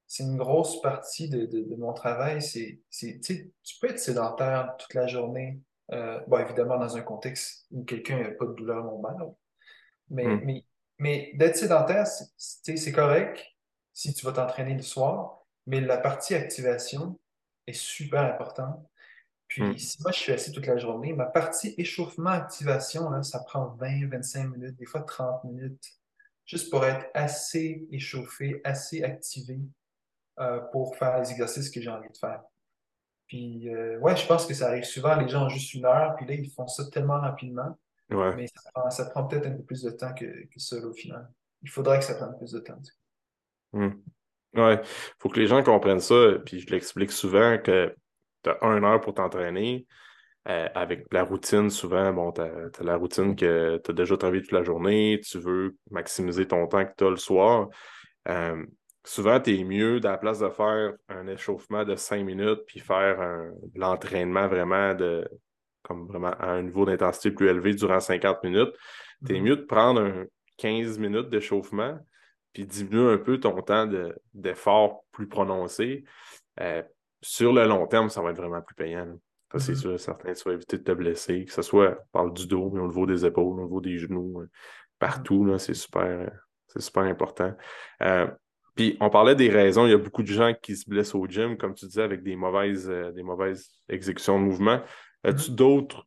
c'est une grosse partie de, de, mon travail. C'est tu peux être sédentaire toute la journée. Euh, bon, évidemment, dans un contexte où quelqu'un n'a pas de douleur lombaire. Mais, mm. mais, mais d'être sédentaire, c'est correct si tu vas t'entraîner le soir. Mais la partie activation est super importante. Puis, hmm. si moi, je suis assis toute la journée, ma partie échauffement-activation, ça prend 20, 25 minutes, des fois 30 minutes, juste pour être assez échauffé, assez activé euh, pour faire les exercices que j'ai envie de faire. Puis, euh, ouais, je pense que ça arrive souvent, les gens ont juste une heure, puis là, ils font ça tellement rapidement. Mais ça prend, peut-être un peu plus de temps que, que ça, au final. Il faudrait que ça prenne plus de temps. Hmm. Ouais, faut que les gens comprennent ça, puis je l'explique souvent que tu as une heure pour t'entraîner. Euh, avec la routine, souvent, bon, tu as, la routine que tu as déjà travaillé toute la journée, tu veux maximiser ton temps que tu as le soir. Euh, souvent, tu es mieux, à la place de faire un échauffement de cinq minutes, puis faire l'entraînement vraiment de comme vraiment à un niveau d'intensité plus élevé durant 50 minutes, tu es mm-hmm. mieux de prendre un 15 minutes d'échauffement, puis diminuer un peu ton temps d'effort plus prononcé, euh, sur le long terme, ça va être vraiment plus payant. Ça, c'est mm-hmm. sûr, certain, tu vas éviter de te blesser, que ce soit par du dos, mais au niveau des épaules, au niveau des genoux, euh, partout, c'est super, super important. Euh, puis on parlait des raisons, il y a beaucoup de gens qui se blessent au gym, comme tu disais, avec des mauvaises, des mauvaises exécutions de mouvement. As-tu mm-hmm. d'autres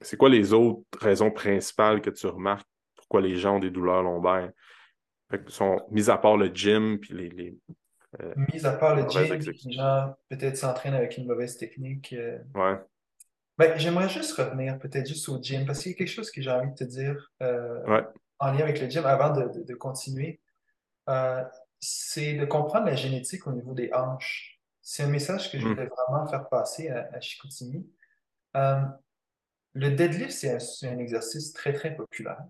c'est quoi les autres raisons principales que tu remarques pourquoi les gens ont des douleurs lombaires? sont mis à part le gym, puis les. Euh, mis à part le gym, les gens peut-être s'entraînent avec une mauvaise technique. Euh. Ouais. Ben, j'aimerais juste revenir peut-être juste au gym, parce qu'il y a quelque chose que j'ai envie de te dire euh, en lien avec le gym avant de, continuer. C'est de comprendre la génétique au niveau des hanches. C'est un message que je hmm. voulais vraiment faire passer à, à Chicoutimi. le deadlift, c'est un, un, exercice très, très populaire.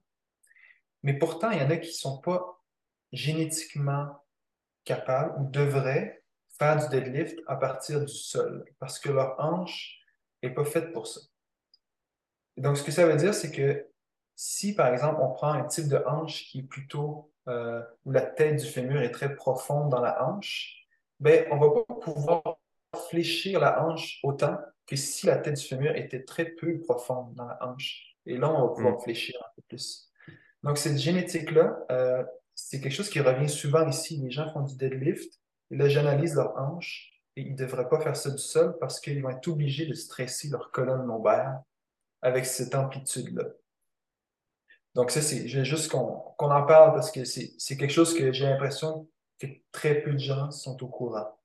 Mais pourtant, il y en a qui ne sont pas génétiquement capables ou devraient faire du deadlift à partir du sol parce que leur hanche n'est pas faite pour ça. donc, ce que ça veut dire, c'est que si, par exemple, on prend un type de hanche qui est plutôt euh, où la tête du fémur est très profonde dans la hanche, ben, on ne va pas pouvoir fléchir la hanche autant que si la tête du fémur était très peu profonde dans la hanche. Et là, on va pouvoir mm. fléchir un peu plus. Donc, cette génétique-là, euh, c'est quelque chose qui revient souvent ici. Les gens font du deadlift, et là, j'analyse leur hanche, et ils ne devraient pas faire ça du sol parce qu'ils vont être obligés de stresser leur colonne lombaire avec cette amplitude-là. Donc, ça, c'est juste qu'on en parle parce que c'est quelque chose que j'ai l'impression que très peu de gens sont au courant.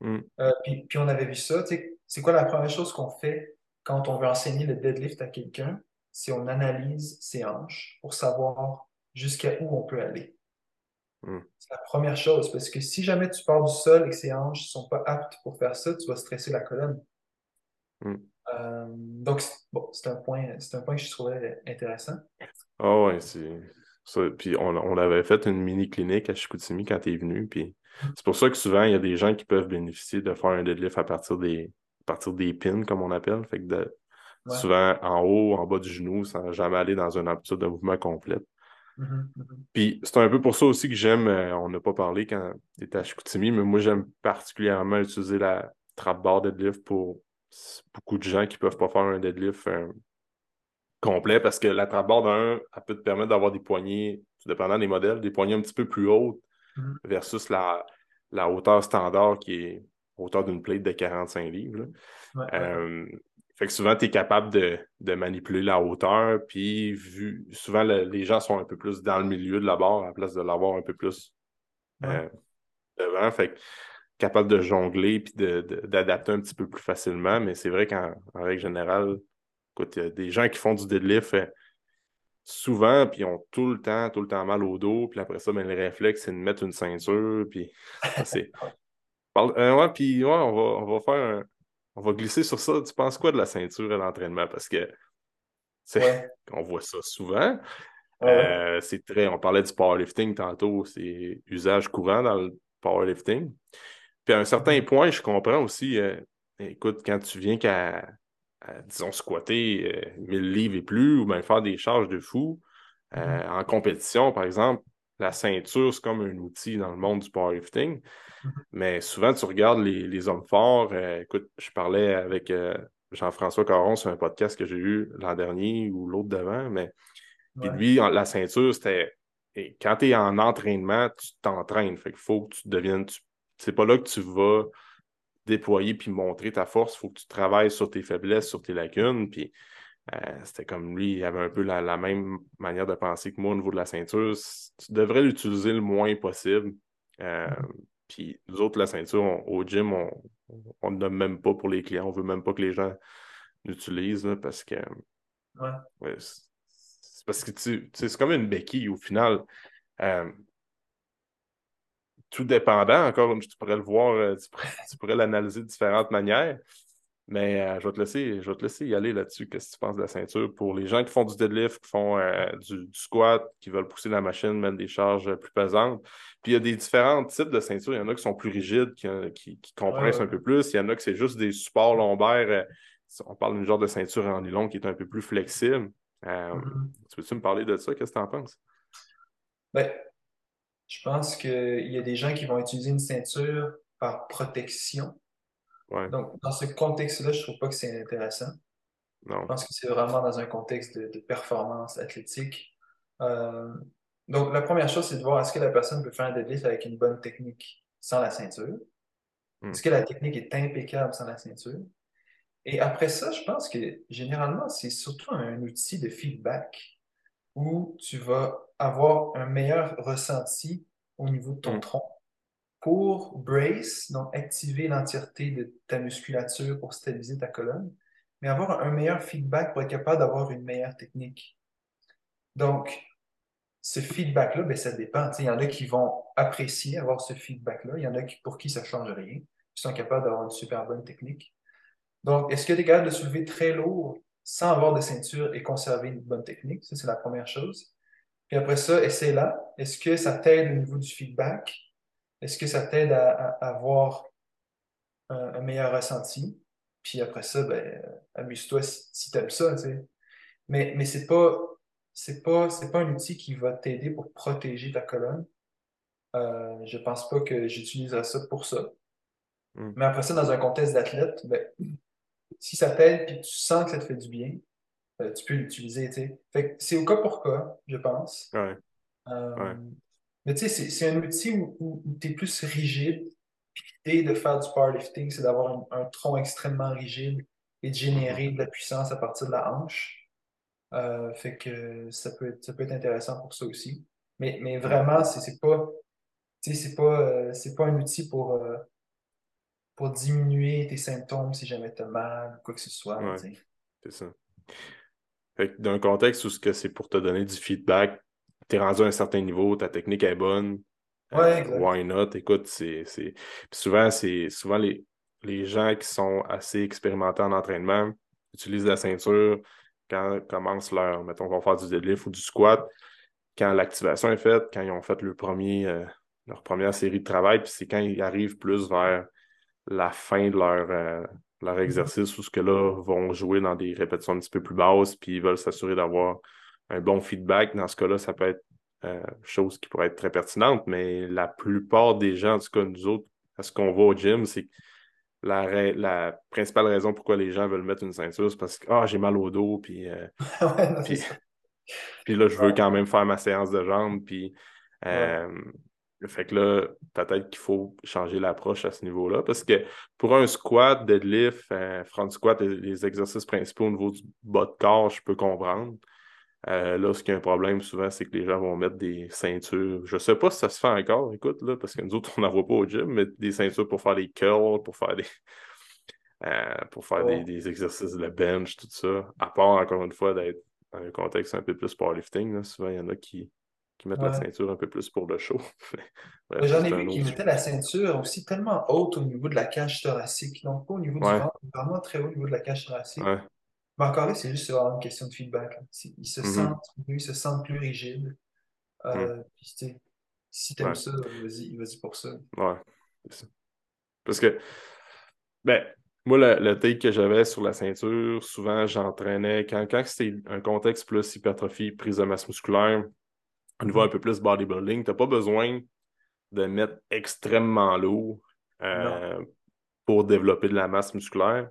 Mm. Euh, puis, puis, on avait vu ça. C'est quoi la première chose qu'on fait quand on veut enseigner le deadlift à quelqu'un? C'est on analyse ses hanches pour savoir jusqu'à où on peut aller. Hmm. C'est la première chose, parce que si jamais tu pars du sol et que ces hanches ne sont pas aptes pour faire ça, tu vas stresser la colonne. Hmm. Euh, donc, bon, c'est un, point, un point que je trouvais intéressant. Ah ouais, c'est. Puis on, on, avait fait une mini-clinique à Chicoutimi quand tu es venu. Puis c'est pour ça que souvent, il y a des gens qui peuvent bénéficier de faire un deadlift à partir des, à partir des pins, comme on appelle. Fait que souvent en haut, en bas du genou, sans jamais aller dans une amplitude de mouvement complète. Mm-hmm, mm-hmm. Puis c'est un peu pour ça aussi que j'aime, euh, on n'a pas parlé quand tu étais à Chicoutimi, mais moi j'aime particulièrement utiliser la trap bar deadlift pour beaucoup de gens qui ne peuvent pas faire un deadlift euh, complet parce que la trapboard 1, elle peut te permettre d'avoir des poignées, dépendant des modèles, des poignées un petit peu plus hautes Mhm. versus la, la hauteur standard qui est hauteur d'une plate de 45 livres. Ouais, ouais. Euh, fait que souvent, tu es capable de, de manipuler la hauteur, puis vu, souvent, le- les gens sont un peu plus dans le milieu de la barre à la place de l'avoir un peu plus Ouais. euh, devant. Fait que capable de jongler puis de- de- d'adapter un petit peu plus facilement. Mais c'est vrai qu'en en règle générale, écoute, il y a des gens qui font du deadlift euh, souvent, puis ils ont tout le temps, tout le temps mal au dos. Puis après ça, ben, le réflexe, c'est de mettre une ceinture. Puis c'est. Euh, ouais, puis ouais, on va, on va faire un- On va glisser sur ça. Tu penses quoi de la ceinture à l'entraînement? Parce que c'est- Ouais. on voit ça souvent. Euh, c'est très, on parlait du powerlifting tantôt, c'est usage courant dans le powerlifting. Puis à un certain Mm-hmm. point, je comprends aussi, écoute, quand tu viens qu'à, disons, squatter euh, 1000 livres et plus, ou bien faire des charges de fou, euh, Mm-hmm. en compétition, par exemple, la ceinture, c'est comme un outil dans le monde du powerlifting. Mhm. Mais souvent, tu regardes les, les hommes forts. euh, écoute, je parlais avec euh, Jean-François Caron sur un podcast que j'ai eu l'an dernier ou l'autre d'avant, mais puis lui, en- la ceinture, c'était. et quand tu es en entraînement, tu t'entraînes. Fait qu'il faut que tu deviennes. tu- C'est pas là que tu vas déployer puis montrer ta force. Il faut que tu travailles sur tes faiblesses, sur tes lacunes. Puis euh, c'était comme lui, il avait un peu la, la même manière de penser que moi au niveau de la ceinture. Tu devrais l'utiliser le moins possible. Euh, puis nous autres, la ceinture, on- au gym, on ne nomme même pas pour les clients. On veut même pas que les gens l'utilisent là, parce que Ouais. Ouais, c'est parce que tu, c'est comme une béquille au final. Euh, tout dépendant, encore, tu pourrais le voir, euh, tu pourrais, tu pourrais l'analyser de différentes manières. Mais euh, je vais te laisser, je vais te laisser y aller là-dessus. Qu'est-ce que tu penses de la ceinture pour les gens qui font du deadlift, qui font euh, du, du squat, qui veulent pousser la machine, mettre des charges plus pesantes? Puis il y a des différents types de ceintures. Il y en a qui sont plus rigides, qui, qui, qui compressent Ouais, ouais. un peu plus. Il y en a qui c'est juste des supports lombaires. on parle d'une genre de ceinture en nylon qui est un peu plus flexible. Euh, Mhm. tu peux-tu me parler de ça? Qu'est-ce que tu en penses? Ben, je pense qu'il y a des gens qui vont utiliser une ceinture par protection. Ouais, Donc, dans ce contexte-là, je trouve pas que c'est intéressant. non. Je pense que c'est vraiment dans un contexte de, de performance athlétique. Euh, donc, la première chose, c'est de voir est-ce que la personne peut faire un deadlift avec une bonne technique sans la ceinture? Hmm. Est-ce que la technique est impeccable sans la ceinture? Et après ça, je pense que généralement, c'est surtout un outil de feedback où tu vas avoir un meilleur ressenti au niveau de ton Hmm. tronc pour brace, donc activer l'entièreté de ta musculature pour stabiliser ta colonne, mais avoir un meilleur feedback pour être capable d'avoir une meilleure technique. Donc, ce feedback-là, ben, ça dépend. Il y en a qui vont apprécier avoir ce feedback-là. Il y en a qui, pour qui ça ne change rien. Ils sont capables d'avoir une super bonne technique. Donc, est-ce que tu es capable de soulever très lourd sans avoir de ceinture et conserver une bonne technique? Ça, c'est la première chose. Puis après ça, essaie-la. Est-ce que ça t'aide au niveau du feedback? Est-ce que ça t'aide à, à- à avoir un, un meilleur ressenti? Puis après ça, ben, amuse-toi si, si tu aimes ça, tu sais. Mais, mais pas, c'est pas, c'est pas un outil qui va t'aider pour protéger ta colonne. Euh, je pense pas que j'utiliserais ça pour ça. Mm. Mais après ça, dans un contexte d'athlète, ben, si ça t'aide et que tu sens que ça te fait du bien, euh, tu peux l'utiliser, c'est au cas pour cas, je pense. Ouais, Euh, Ouais. Mais tu sais, c'est un outil où, tu es plus rigide. Puis l'idée de faire du powerlifting, c'est d'avoir un, un tronc extrêmement rigide et de générer de la puissance à partir de la hanche. Euh, fait que ça peut être, ça peut être intéressant pour ça aussi. Mais, mais vraiment, c'est pas, c'est pas, c'est pas un outil pour, pour diminuer tes symptômes si jamais tu as mal ou quoi que ce soit. Ouais. tu c'est ça. Fait que d'un contexte où c'est pour te donner du feedback, t'es rendu à un certain niveau, ta technique est bonne. Ouais, euh, why not? Écoute, c'est. souvent, c'est souvent les, les gens qui sont assez expérimentés en entraînement utilisent la ceinture quand commencent leur, mettons, vont faire du deadlift ou du squat, quand l'activation est faite, quand ils ont fait le premier, euh, leur première série de travail, puis c'est quand ils arrivent plus vers la fin de leur, euh, leur exercice où ce que là vont jouer dans des répétitions un petit peu plus basses, puis ils veulent s'assurer d'avoir un bon feedback. Dans ce cas-là, ça peut être euh, chose qui pourrait être très pertinente, mais la plupart des gens, en tout cas nous autres, à ce qu'on va au gym, c'est que la, la, principale raison pourquoi les gens veulent mettre une ceinture, c'est parce que ah, j'ai mal au dos, puis, euh, puis, puis, là, je veux quand même faire ma séance de jambes, puis euh, fait que là, peut-être qu'il faut changer l'approche à ce niveau-là, parce que pour un squat, deadlift, euh, front squat, les, exercices principaux au niveau du bas de corps, je peux comprendre. là, ce qui est un problème souvent, c'est que les gens vont mettre des ceintures. Je ne sais pas si ça se fait encore, écoute, là, parce que nous autres, on n'en voit pas au gym, mais des ceintures pour faire des curls, pour faire des. pour faire des, des, exercices de bench, tout ça. À part, encore une fois, d'être dans un contexte un peu plus powerlifting. Souvent, il y en a qui, qui mettent la ceinture un peu plus pour le show. J'en ai vu qui mettaient la ceinture aussi tellement haute au niveau de la cage thoracique. Donc, pas au niveau du ventre, vraiment très haut au niveau de la cage thoracique. Mais encore là, c'est juste une question de feedback. Ils se, mm-hmm. sentent ils se sentent plus rigides. Euh, mm. si t'aimes aimes ça, vas-y vas pour ça. Ouais. Parce que, ben, moi, le, take que j'avais sur la ceinture, souvent, j'entraînais, quand, quand c'était un contexte plus hypertrophie, prise de masse musculaire, un niveau un peu plus bodybuilding, tu n'as pas besoin de mettre extrêmement lourd euh, pour développer de la masse musculaire.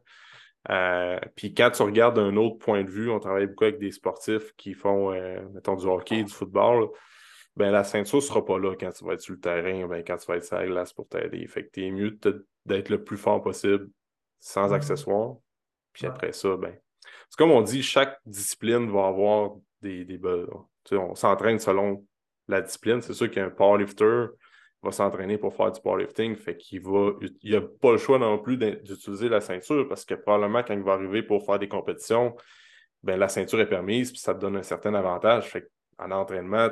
Euh, puis quand tu regardes d'un autre point de vue, on travaille beaucoup avec des sportifs qui font, euh, mettons, du hockey, du football. Ben, la ceinture ne sera pas là quand tu vas être sur le terrain, ben, quand tu vas être sur la glace pour t'aider. Fait que tu es mieux d'être le plus fort possible sans mm. accessoires. Puis après ça, ben, c'est comme on dit, chaque discipline va avoir des, des on s'entraîne selon la discipline. C'est sûr qu'un powerlifter va s'entraîner pour faire du powerlifting, fait qu'il va, il n'a pas le choix non plus d'utiliser la ceinture parce que probablement quand il va arriver pour faire des compétitions, ben, la ceinture est permise, puis ça te donne un certain avantage. Fait en entraînement,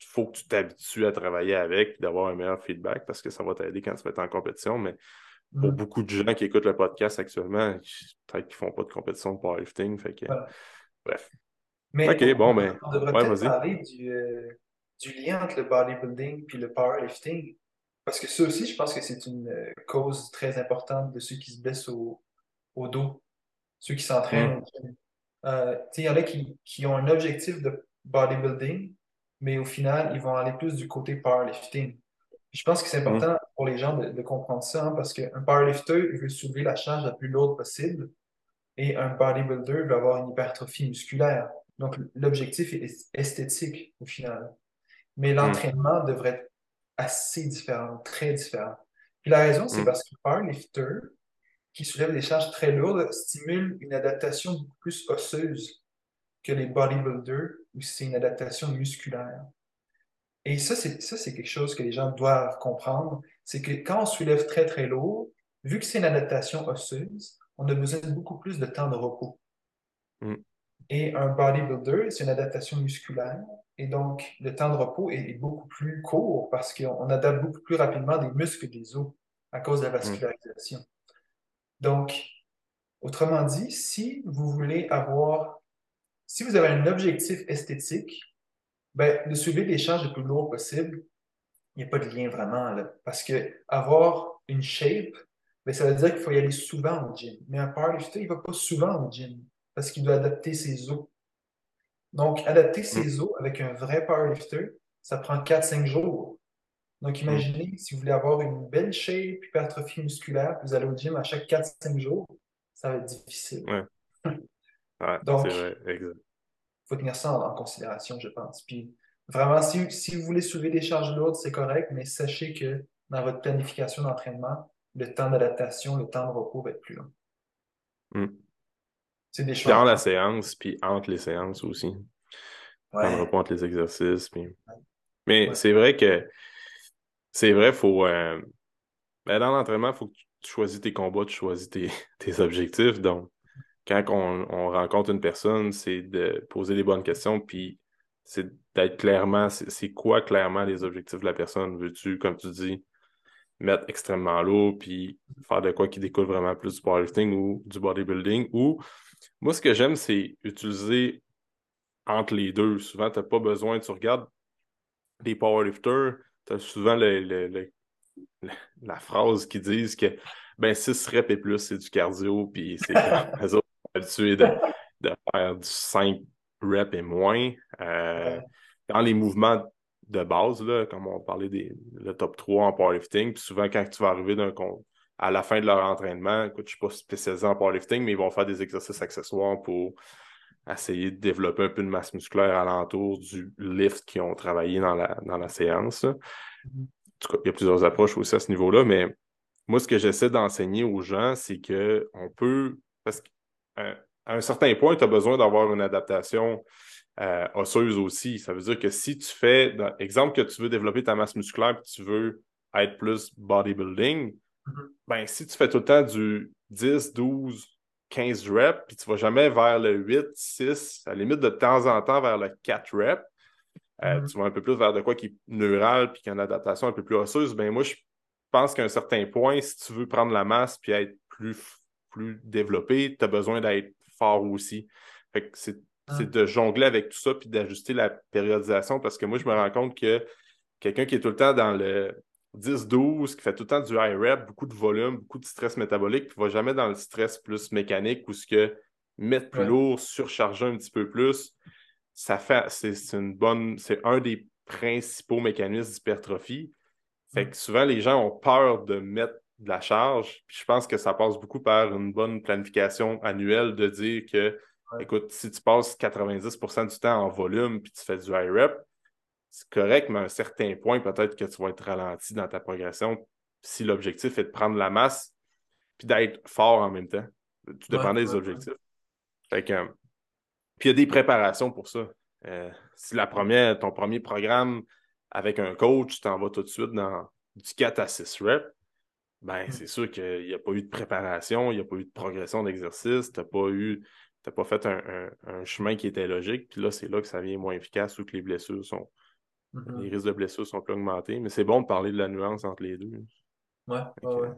il faut que tu t'habitues à travailler avec et d'avoir un meilleur feedback parce que ça va t'aider quand tu vas être en compétition. Mais pour mm. beaucoup de gens qui écoutent le podcast actuellement, peut-être qu'ils ne font pas de compétition de powerlifting. Fait que, Bref. Mais bon, ben. On devrait peut-être parler du, euh, du, lien entre le bodybuilding et le powerlifting. Parce que ça aussi, je pense que c'est une euh, cause très importante de ceux qui se blessent au, au dos, ceux qui s'entraînent. Mm. Euh, il y en a qui, qui ont un objectif de bodybuilding, mais au final, ils vont aller plus du côté powerlifting. Je pense que c'est mm. important pour les gens de, comprendre ça, hein, parce qu'un powerlifter il veut soulever la charge la plus lourde possible et un bodybuilder veut avoir une hypertrophie musculaire. Donc, l'objectif est esthétique au final. Mais mm. l'entraînement devrait être assez différent, très différent. Puis la raison, c'est mm. parce que powerlifter, qui soulève des charges très lourdes, stimule une adaptation beaucoup plus osseuse que les bodybuilders où c'est une adaptation musculaire. Et ça, c'est, ça, c'est quelque chose que les gens doivent comprendre. C'est que quand on soulève très, très lourd, vu que c'est une adaptation osseuse, on a besoin de beaucoup plus de temps de repos. Mm. Et un bodybuilder, c'est une adaptation musculaire. Et donc, le temps de repos est, beaucoup plus court parce qu'on adapte beaucoup plus rapidement des muscles des os à cause de la vascularisation. Donc, autrement dit, si vous voulez avoir, si vous avez un objectif esthétique, ben, de soulever des charges le plus lourd possible, il n'y a pas de lien vraiment là. Parce que avoir une shape, ben, ça veut dire qu'il faut y aller souvent au gym. Mais un powerlifter, il ne va pas souvent au gym parce qu'il doit adapter ses os. Donc, adapter mm. ses os avec un vrai powerlifter, ça prend 4-5 jours. Donc, mm. imaginez, si vous voulez avoir une belle shape, hypertrophie musculaire, vous allez au gym à chaque 4-5 jours, ça va être difficile. Ouais. Donc, exact faut tenir ça en, considération, je pense. Puis vraiment, si, vous voulez soulever des charges lourdes, c'est correct, mais sachez que dans votre planification d'entraînement, le temps d'adaptation, le temps de repos va être plus long. Hmm. C'est des choses. Dans la séance, puis entre les séances aussi. Ouais. De repos entre les exercices. Mais c'est vrai que c'est vrai, faut. Euh, ben, dans l'entraînement, il faut que tu choisis tes combats, tu choisis tes, tes objectifs. Donc, quand on, rencontre une personne, c'est de poser les bonnes questions, puis c'est d'être clairement, c'est quoi clairement les objectifs de la personne? Veux-tu, comme tu dis, mettre extrêmement lourd, puis faire de quoi qui découle vraiment plus du powerlifting ou du bodybuilding? Ou moi, ce que j'aime, c'est utiliser entre les deux. Souvent, tu n'as pas besoin, tu regardes les powerlifters, tu as souvent la phrase qui disent que ben 6 reps et plus, c'est du cardio, puis c'est habitué de, faire du 5 reps et moins. Euh, dans les mouvements de base, là, comme on parlait des le top 3 en powerlifting, puis souvent quand tu vas arriver d'un à la fin de leur entraînement, écoute, je ne suis pas spécialisé en powerlifting, mais ils vont faire des exercices accessoires pour essayer de développer un peu de masse musculaire alentour du lift qu'ils ont travaillé dans la, dans la séance. Mm-hmm. En tout cas, il y a plusieurs approches aussi à ce niveau-là, mais moi, ce que j'essaie d'enseigner aux gens, c'est qu'on peut, parce qu'à euh, un certain point, tu as besoin d'avoir une adaptation euh, osseuse aussi. Ça veut dire que si tu fais, exemple que tu veux développer ta masse musculaire et tu veux être plus bodybuilding. Ben si tu fais tout le temps du 10, 12, 15 reps, puis tu vas jamais vers le 8, 6, à la limite de temps en temps vers le 4 reps, euh, mm-hmm. tu vas un peu plus vers de quoi qui est neural puis qui a une adaptation un peu plus osseuse, ben moi, je pense qu'à un certain point, si tu veux prendre la masse puis être plus, plus développé, tu as besoin d'être fort aussi. Fait que c'est ah. de jongler avec tout ça puis d'ajuster la périodisation parce que moi, je me rends compte que quelqu'un qui est tout le temps dans le 10-12, qui fait tout le temps du high rep, beaucoup de volume, beaucoup de stress métabolique, puis va jamais dans le stress plus mécanique ou ce que mettre plus lourd, surcharger un petit peu plus, ça fait, c'est une bonne, c'est un des principaux mécanismes d'hypertrophie. Fait que souvent, les gens ont peur de mettre de la charge. Puis je pense que ça passe beaucoup par une bonne planification annuelle de dire que, écoute, si tu passes 90% du temps en volume puis tu fais du high rep, c'est correct, mais à un certain point, peut-être que tu vas être ralenti dans ta progression si l'objectif est de prendre la masse puis d'être fort en même temps. Tout dépend des objectifs. Fait que, puis il y a des préparations pour ça. Euh, si la première, ton premier programme avec un coach, tu t'en vas tout de suite dans du 4 à 6 reps, ben, hmm. c'est sûr qu'il n'y a pas eu de préparation, il n'y a pas eu de progression d'exercice, tu n'as pas eu, pas fait un, chemin qui était logique, puis là, c'est là que ça devient moins efficace ou que les blessures sont. Mm-hmm. Les risques de blessures sont plus augmentés. Mais c'est bon de parler de la nuance entre les deux. Oui, ouais,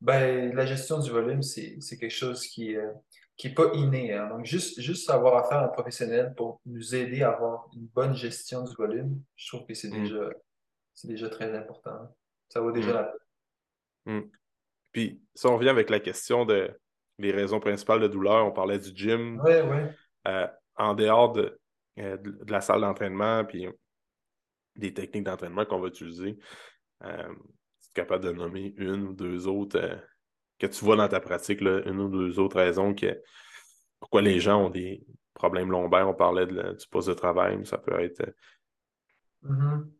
Ben, la gestion du volume, c'est quelque chose qui, euh, qui n'est pas inné. Hein. Donc, juste, juste avoir affaire à un professionnel pour nous aider à avoir une bonne gestion du volume, je trouve que c'est mm. déjà, déjà très important. Ça vaut déjà mm. la peine. Mm. Puis, si on revient avec la question de les raisons principales de douleur, on parlait du gym. Oui, oui. Euh, en dehors euh, de, la salle d'entraînement, puis des techniques d'entraînement qu'on va utiliser, euh, tu es capable de nommer une ou deux autres que tu vois dans ta pratique, une ou deux autres raisons que pourquoi les gens ont des problèmes lombaires. On parlait du poste de travail, mais ça peut être. Euh, mm-hmm.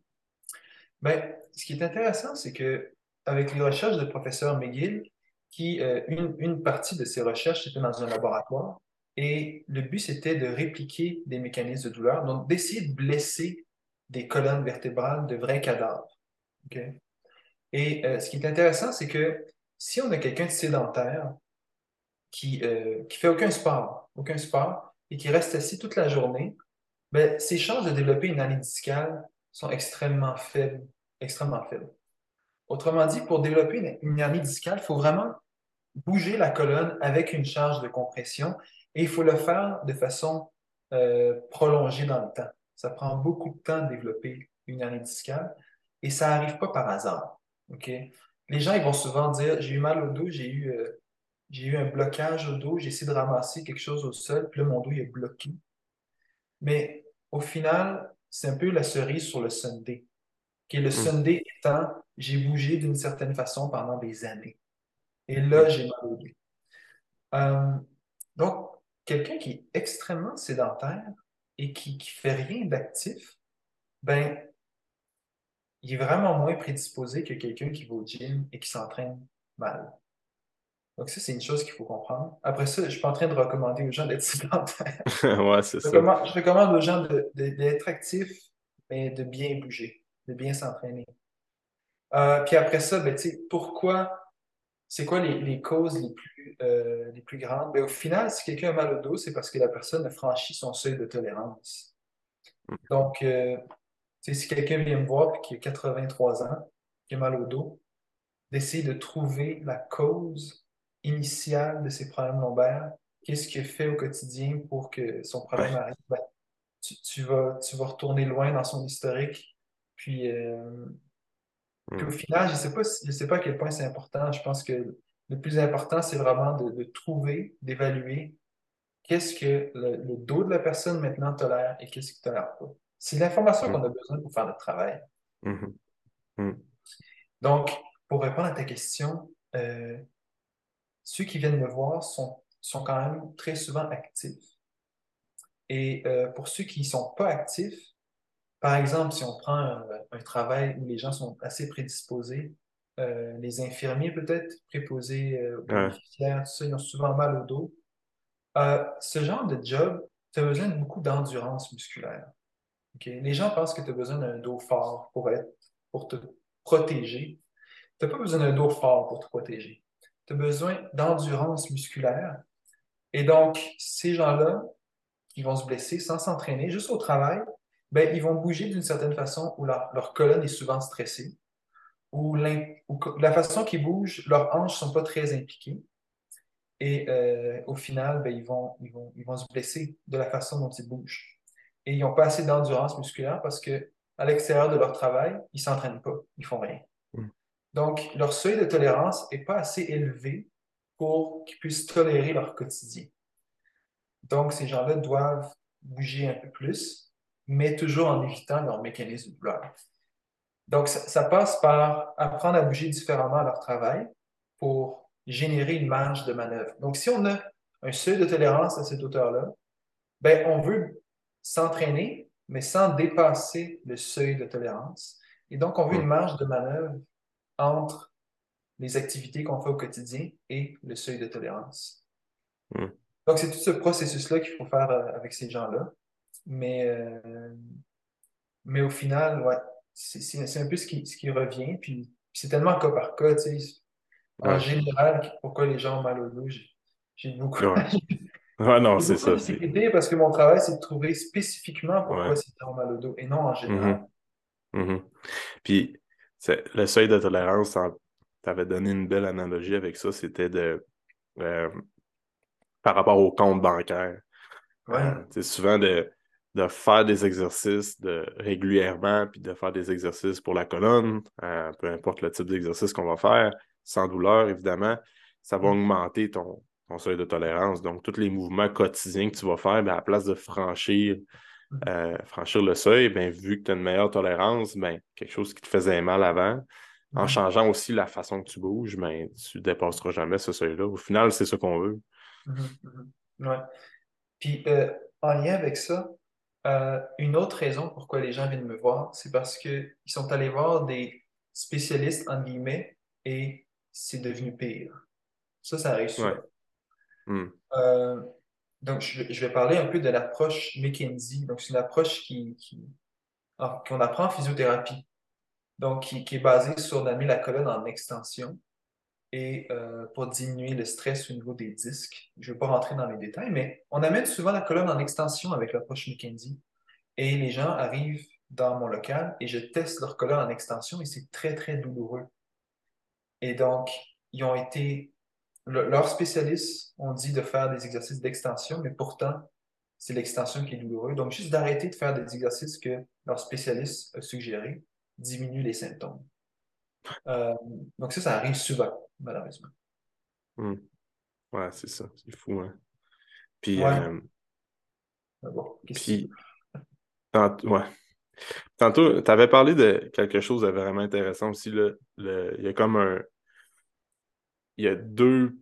ben, ce qui est intéressant, c'est que avec les recherches de professeur McGill, qui, euh, une, une, partie de ses recherches était dans un laboratoire, et le but, c'était de répliquer des mécanismes de douleur, donc d'essayer de blesser des colonnes vertébrales de vrais cadavres. Et euh, ce qui est intéressant, c'est que si on a quelqu'un de sédentaire qui ne euh, fait aucun sport, aucun sport, et qui reste assis toute la journée, ben, ses chances de développer une hernie discale sont extrêmement faibles, extrêmement faibles. Autrement dit, pour développer une, une hernie discale, il faut vraiment bouger la colonne avec une charge de compression et il faut le faire de façon euh, prolongée dans le temps. Ça prend beaucoup de temps de développer une hernie discale et ça n'arrive pas par hasard. OK? les gens ils vont souvent dire j'ai eu mal au dos, j'ai eu, euh, j'ai eu un blocage au dos, j'ai essayé de ramasser quelque chose au sol, puis là, mon dos il est bloqué. Mais au final, c'est un peu la cerise sur le Sunday. qui le hmm. Sunday étant j'ai bougé d'une certaine façon pendant des années. Et là, j'ai mal au dos. Euh, donc, quelqu'un qui est extrêmement sédentaire et qui ne fait rien d'actif, ben, il est vraiment moins prédisposé que quelqu'un qui va au gym et qui s'entraîne mal. Donc, ça, c'est une chose qu'il faut comprendre. Après ça, je ne suis pas en train de recommander aux gens d'être sédentaires. ouais, c'est ça. je recommande aux gens d'être actifs, mais de bien bouger, de bien s'entraîner. Euh, puis après ça, ben, pourquoi, c'est quoi les, causes les plus, euh, les plus grandes? Ben, au final, si quelqu'un a mal au dos, c'est parce que la personne a franchi son seuil de tolérance. Mm. Donc, euh, si quelqu'un vient me voir et qui a 83 ans, qui a mal au dos, d'essayer de trouver la cause initiale de ses problèmes lombaires, qu'est-ce qu'il fait au quotidien pour que son problème arrive, ben, tu, vas, tu vas retourner loin dans son historique. Puis, euh, au hmm. final, je ne sais, pas, je sais pas à quel point c'est important. Je pense que le plus important, c'est vraiment de, trouver, d'évaluer qu'est-ce que le, le, dos de la personne maintenant tolère et qu'est-ce qu'il ne tolère pas. C'est l'information qu'on a besoin pour faire notre travail. Mm-hmm. Mm. Donc, pour répondre à ta question, euh, ceux qui viennent me voir sont, sont quand même très souvent actifs. Et euh, pour ceux qui ne sont pas actifs, par exemple, si on prend un, travail où les gens sont assez prédisposés, euh, les infirmiers peut-être, préposés aux bénéficiaires, tout ça, ils ont souvent mal au dos. ce genre de job, tu as besoin de beaucoup d'endurance musculaire. Les gens pensent que tu as besoin d'un dos fort pour, être, pour te protéger. Tu n'as pas besoin d'un dos fort pour te protéger. Tu as besoin d'endurance musculaire. Et donc, ces gens-là qui vont se blesser sans s'entraîner, juste au travail, ben, ils vont bouger d'une certaine façon où leur, colonne est souvent stressée, ou, la façon qu'ils bougent, leurs hanches ne sont pas très impliquées. Et euh, au final, ben, ils, vont, ils, vont, ils vont se blesser de la façon dont ils bougent. Et ils n'ont pas assez d'endurance musculaire parce que à l'extérieur de leur travail, ils ne s'entraînent pas, ils font rien. Mm. Donc, leur seuil de tolérance n'est pas assez élevé pour qu'ils puissent tolérer leur quotidien. Donc, ces gens-là doivent bouger un peu plus, mais toujours en évitant leur mécanisme de douleur. Donc, ça, passe par apprendre à bouger différemment à leur travail pour générer une marge de manœuvre. Donc, si on a un seuil de tolérance à cette hauteur-là, ben, on veut s'entraîner, mais sans dépasser le seuil de tolérance. Et donc, on veut une marge de manœuvre entre les activités qu'on fait au quotidien et le seuil de tolérance. Hmm. Donc, c'est tout ce processus-là qu'il faut faire euh, avec ces gens-là. Mais, euh, mais au final, ouais, c'est un peu ce qui, ce qui revient. Puis, c'est tellement cas par cas. Tu sais. En général, pourquoi les gens ont mal au dos, j'ai beaucoup. Ouais, non, c'est ça. Parce que mon travail, c'est de trouver spécifiquement pourquoi c'est tant mal au dos et non en général. Mm-hmm. Mm-hmm. Puis, le seuil de tolérance, tu avais donné une belle analogie avec ça, c'était de euh, par rapport au compte bancaire. c'est euh, souvent de, de, faire des exercices de, régulièrement, puis de faire des exercices pour la colonne, euh, peu importe le type d'exercice qu'on va faire, sans douleur, évidemment, ça va mm. augmenter ton, ton seuil de tolérance. Donc, tous les mouvements quotidiens que tu vas faire, ben, à la place de franchir, mm. euh, franchir le seuil, ben, vu que tu as une meilleure tolérance, ben, quelque chose qui te faisait mal avant, en mm. changeant aussi la façon que tu bouges, tu ne dépasseras jamais ce seuil-là. Au final, c'est ce qu'on veut. Mm-hmm, mm-hmm. Ouais. Puis, euh, en lien avec ça, euh, une autre raison pourquoi les gens viennent me voir, c'est parce qu'ils sont allés voir des spécialistes, en guillemets, et c'est devenu pire. Ça, ça arrive souvent. Hmm. Euh, donc, je, vais parler un peu de l'approche McKenzie. Donc, c'est une approche qui, qu'on apprend en physiothérapie. Donc, qui, est basée sur d'amener la colonne en extension et euh, pour diminuer le stress au niveau des disques. Je ne vais pas rentrer dans les détails, mais on amène souvent la colonne en extension avec l'approche McKenzie. Et les gens arrivent dans mon local et je teste leur colonne en extension et c'est très, très douloureux. Et donc, ils ont été leurs spécialistes ont dit de faire des exercices d'extension, mais pourtant, c'est l'extension qui est douloureuse. Donc, juste d'arrêter de faire des exercices que leur spécialiste a suggérés diminue les symptômes. Euh, donc, ça, ça arrive souvent, malheureusement. Hmm. Ouais, c'est ça. C'est fou, hein. Puis, euh, bon, puis ouais. Tantôt, tu avais parlé de quelque chose de vraiment intéressant aussi. Le, il y a comme un, il y a deux,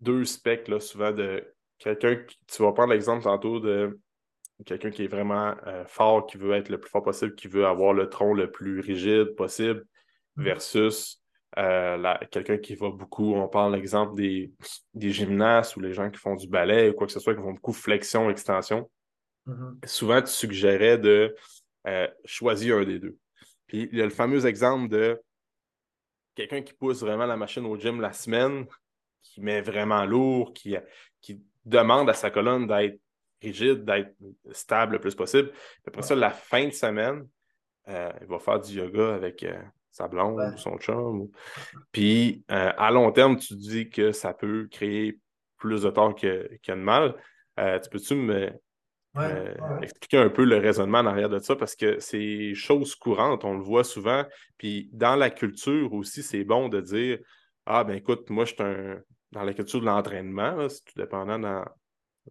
deux specs, là, souvent, de quelqu'un qui. Tu vas prendre l'exemple tantôt de quelqu'un qui est vraiment euh, fort, qui veut être le plus fort possible, qui veut avoir le tronc le plus rigide possible, mm. versus euh, quelqu'un qui va beaucoup, on parle l'exemple des, des gymnastes ou les gens qui font du ballet ou quoi que ce soit, qui font beaucoup flexion, extension. Mm-hmm. Souvent, tu suggérais de euh, choisir un des deux. Puis il y a le fameux exemple de quelqu'un qui pousse vraiment la machine au gym la semaine, qui met vraiment lourd, qui, qui demande à sa colonne d'être rigide, d'être stable le plus possible. Après ça, la fin de semaine, euh, il va faire du yoga avec sa blonde ou son chum. Puis euh, à long terme, tu dis que ça peut créer plus de tort que, que de mal. tu peux-tu me, euh, expliquer un peu le raisonnement en arrière de ça? Parce que c'est chose courante, on le voit souvent. Puis dans la culture aussi, c'est bon de dire Ah, ben écoute, moi, je suis un... dans la culture de l'entraînement, c'est tout dépendant dans...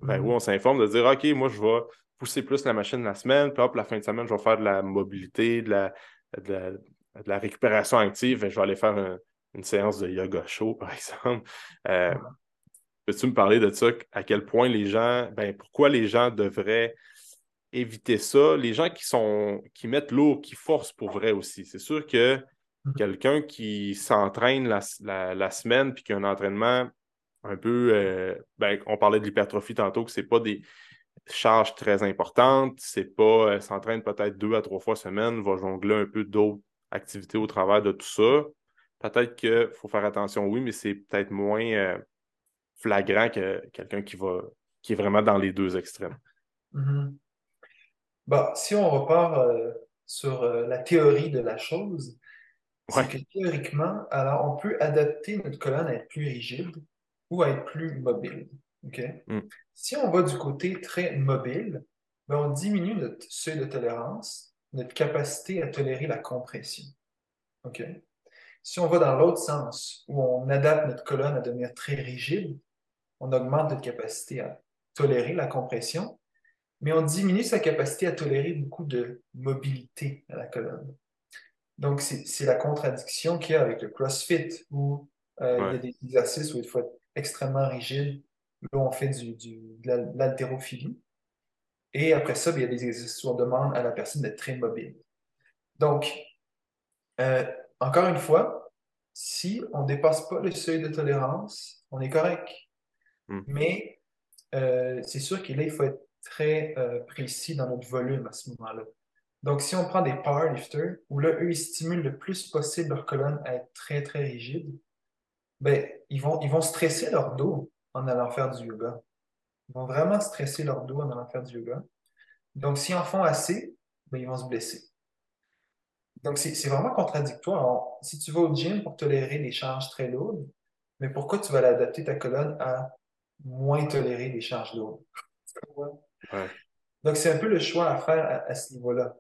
Ben, où mm-hmm. on s'informe, de dire OK, moi, je vais pousser plus la machine la semaine, puis hop, la fin de semaine, je vais faire de la mobilité, de la, de la, récupération active, je vais aller faire une séance de yoga chaud, par exemple. Euh, peux-tu me parler de ça, à quel point les gens, ben, pourquoi les gens devraient éviter ça? Les gens qui sont qui mettent l'eau, qui forcent pour vrai aussi. C'est sûr que mm-hmm. quelqu'un qui s'entraîne la, semaine puis qui a un entraînement un peu euh, ben, on parlait de l'hypertrophie tantôt, que c'est pas des charges très importantes, c'est pas euh, s'entraîne peut-être deux à trois fois semaine, va jongler un peu d'autres activités au travers de tout ça. Peut-être qu'il faut faire attention, oui, mais c'est peut-être moins euh, flagrant que quelqu'un qui va qui est vraiment dans les deux extrêmes. Mm-hmm. Bah, si on repart euh, sur euh, la théorie de la chose, c'est que théoriquement, alors on peut adapter notre colonne à être plus rigide ou à être plus mobile. Mm. Si on va du côté très mobile, ben, on diminue notre seuil de tolérance, notre capacité à tolérer la compression. Si on va dans l'autre sens, où on adapte notre colonne à devenir très rigide, on augmente notre capacité à tolérer la compression, mais on diminue sa capacité à tolérer beaucoup de mobilité à la colonne. Donc, c'est la contradiction qu'il y a avec le CrossFit, où euh, il y a des exercices où il faut être extrêmement rigide. Là, on fait du, de l'haltérophilie. Et après ça, ben, il y a des exercices où on demande à la personne d'être très mobile. Donc, euh, encore une fois, si on ne dépasse pas le seuil de tolérance, on est correct. Hmm. Mais euh, c'est sûr qu'il il faut être très euh, précis dans notre volume à ce moment-là. Donc, si on prend des powerlifters, où là, eux, ils stimulent le plus possible leur colonne à être très, très rigide, ben, ils vont, ils vont stresser leur dos en allant faire du yoga. Ils vont vraiment stresser leur dos en allant faire du yoga. Donc, s'ils en font assez, ben, ils vont se blesser. Donc, c'est vraiment contradictoire. si tu vas au gym pour tolérer des charges très lourdes, mais pourquoi tu vas l'adapter ta colonne à moins tolérer des charges lourdes? Donc, c'est un peu le choix à faire à, ce niveau-là.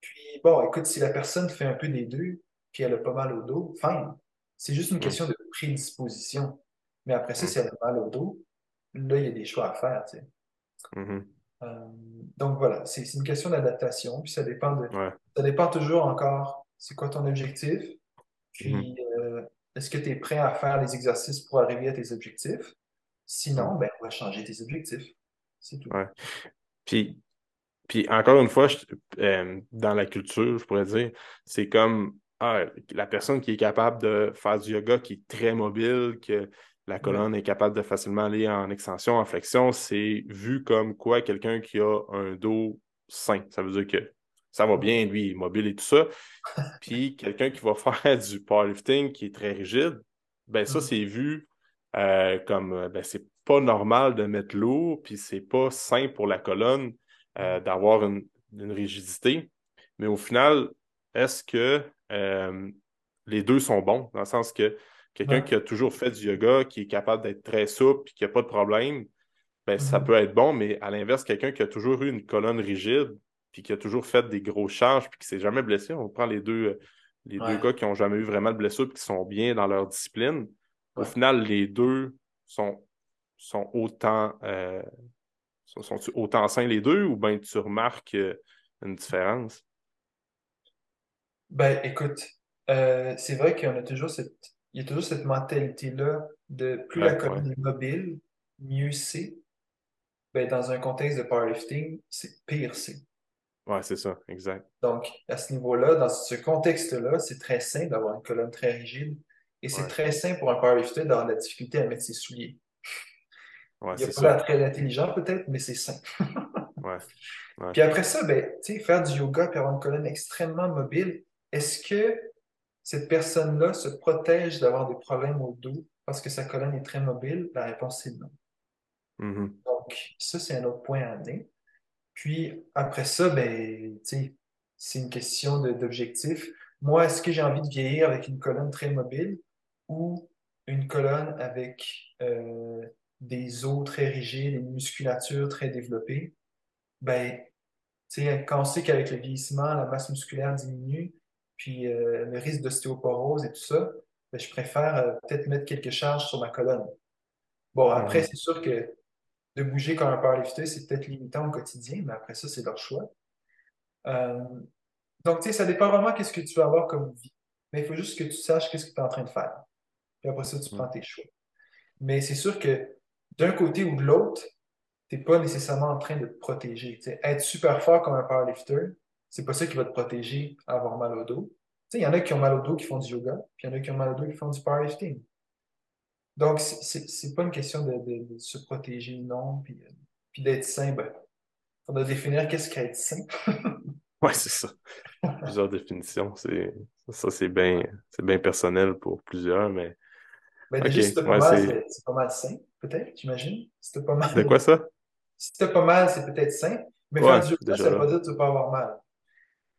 Puis, bon, écoute, si la personne fait un peu des deux, puis elle a pas mal au dos, fine. C'est juste une question de prédisposition. Mais après ça, si elle a mal au dos, là, il y a des choix à faire, tu sais. Mm-hmm. Euh, donc voilà, c'est une question d'adaptation, puis ça dépend de, ça dépend toujours encore, c'est quoi ton objectif, puis mm-hmm. euh, est-ce que tu es prêt à faire les exercices pour arriver à tes objectifs? Sinon, ben, on va changer tes objectifs. C'est tout. Puis, puis encore une fois, euh, dans la culture, je pourrais dire, c'est comme ah, la personne qui est capable de faire du yoga, qui est très mobile, que la colonne est capable de facilement aller en extension, en flexion, c'est vu comme quoi quelqu'un qui a un dos sain. Ça veut dire que ça va bien, lui, mobile et tout ça. Puis quelqu'un qui va faire du powerlifting qui est très rigide, ben ça, mm. c'est vu euh, comme euh, ben, c'est pas normal de mettre l'eau, puis c'est pas sain pour la colonne euh, d'avoir une, rigidité. Mais au final, est-ce que les deux sont bons? Dans le sens que quelqu'un qui a toujours fait du yoga, qui est capable d'être très souple, qui n'a pas de problème, ben, ça mm-hmm. peut être bon, mais à l'inverse, quelqu'un qui a toujours eu une colonne rigide, puis qui a toujours fait des gros charges, puis qui s'est jamais blessé, on prend les deux, les deux gars qui n'ont jamais eu vraiment de blessure, puis qui sont bien dans leur discipline, au final, les deux sont, sont autant euh, sont, autant sains les deux ou bien tu remarques euh, une différence? Ben écoute, euh, c'est vrai qu'il y a toujours cette, il y a toujours cette mentalité-là de plus la colonne est mobile, mieux c'est. Ben, dans un contexte de powerlifting, c'est pire c'est. Ouais, c'est ça, exact. Donc, à ce niveau-là, dans ce contexte-là, c'est très sain d'avoir une colonne très rigide et c'est très simple pour un powerlifter d'avoir de la difficulté à mettre ses souliers. Il n'y a pas très intelligent peut-être, mais c'est simple. Puis après ça, ben, faire du yoga et avoir une colonne extrêmement mobile, est-ce que cette personne-là se protège d'avoir des problèmes au dos parce que sa colonne est très mobile? La réponse est non. Mm-hmm. Donc, ça, c'est un autre point à amener. Puis après ça, ben, c'est une question d'objectif. Moi, est-ce que j'ai envie de vieillir avec une colonne très mobile ou une colonne avec euh, des os très rigides, une musculature très développée, ben, quand on sait qu'avec le vieillissement, la masse musculaire diminue, puis euh, le risque d'ostéoporose et tout ça, ben, je préfère euh, peut-être mettre quelques charges sur ma colonne. Bon, après, c'est sûr que de bouger comme un powerlifter, c'est peut-être limitant au quotidien, mais après ça, c'est leur choix. donc, tu sais, ça dépend vraiment qu'est-ce que tu vas avoir comme vie. mais il faut juste que tu saches qu'est-ce que tu es en train de faire. Puis après ça, tu prends tes choix. Mais c'est sûr que d'un côté ou de l'autre, tu n'es pas nécessairement en train de te protéger. être super fort comme un powerlifter, c'est pas ça qui va te protéger à avoir mal au dos. Il y en a qui ont mal au dos qui font du yoga, puis il y en a qui ont mal au dos qui font du powerlifting. Donc, c'est pas une question de, se protéger, non, puis, euh, puis d'être sain. Ben, on doit définir qu'est-ce qu'être sain. oui, c'est ça. Plusieurs définitions. Ça, c'est bien bien personnel pour plusieurs, mais. Ben, déjà, si t'as pas mal, c'est pas mal sain, peut-être, j'imagine. Si pas mal. De quoi ça? Si t'as pas mal, c'est peut-être sain, mais faire du yoga, ça veut pas dire que tu vas pas avoir mal.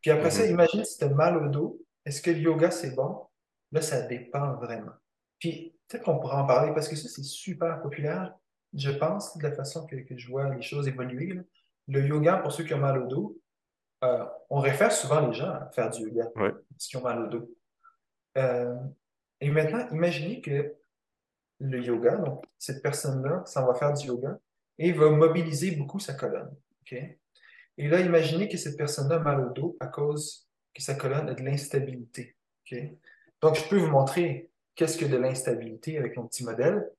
Puis après ça, mm-hmm. imagine si tu as mal au dos, est-ce que le yoga c'est bon? Là, ça dépend vraiment. Puis peut-être qu'on pourra en parler parce que ça, c'est super populaire. Je pense, de la façon que, je vois les choses évoluer. Le yoga, pour ceux qui ont mal au dos, euh, on réfère souvent les gens à faire du yoga, ceux qui ont mal au dos. Euh, et maintenant, imaginez que le yoga, donc cette personne-là, ça va faire du yoga et va mobiliser beaucoup sa colonne. Et là, imaginez que cette personne-là a mal au dos à cause que sa colonne a de l'instabilité. Donc, je peux vous montrer qu'est-ce que de l'instabilité avec mon petit modèle.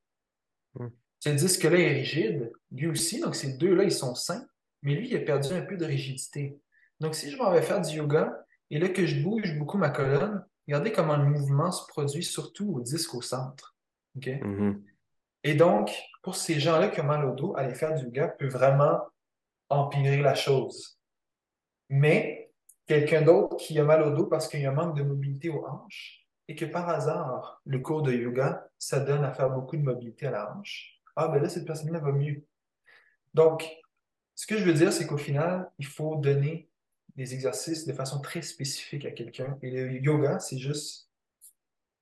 Hmm. Ce disque-là est rigide, lui aussi, donc ces deux-là, ils sont sains, mais lui, il a perdu un peu de rigidité. Donc, si je m'en vais faire du yoga et là que je bouge beaucoup ma colonne, regardez comment le mouvement se produit surtout au disque au centre. Mm-hmm. Et donc, pour ces gens-là qui ont mal au dos, aller faire du yoga peut vraiment empirer la chose. Mais quelqu'un d'autre qui a mal au dos parce qu'il y a un manque de mobilité aux hanches et que par hasard, le cours de yoga, ça donne à faire beaucoup de mobilité à la hanche, ah ben là, cette personne-là va mieux. Donc, ce que je veux dire, c'est qu'au final, il faut donner des exercices de façon très spécifique à quelqu'un. Et le yoga, c'est juste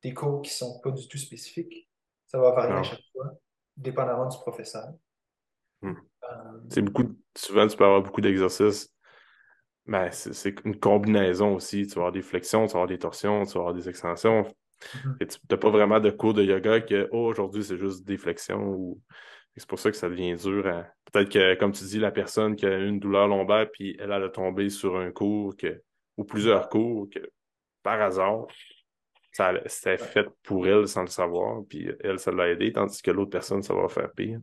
des cours qui ne sont pas du tout spécifiques. Ça va varier à chaque fois, dépendamment du professeur. Hmm. C'est beaucoup, souvent, tu peux avoir beaucoup d'exercices. Mais c'est une combinaison aussi. Tu vas avoir des flexions, tu vas avoir des torsions, tu vas avoir des extensions. Mm-hmm. tu n'as pas vraiment de cours de yoga que oh, aujourd'hui, c'est juste des flexions. Ou... C'est pour ça que ça devient dur. Peut-être que, comme tu dis, la personne qui a une douleur lombaire, puis elle a tombé sur un cours que... ou plusieurs cours que, par hasard, ça c'était fait pour elle sans le savoir, puis elle, ça l'a aidé, tandis que l'autre personne, ça va faire pire.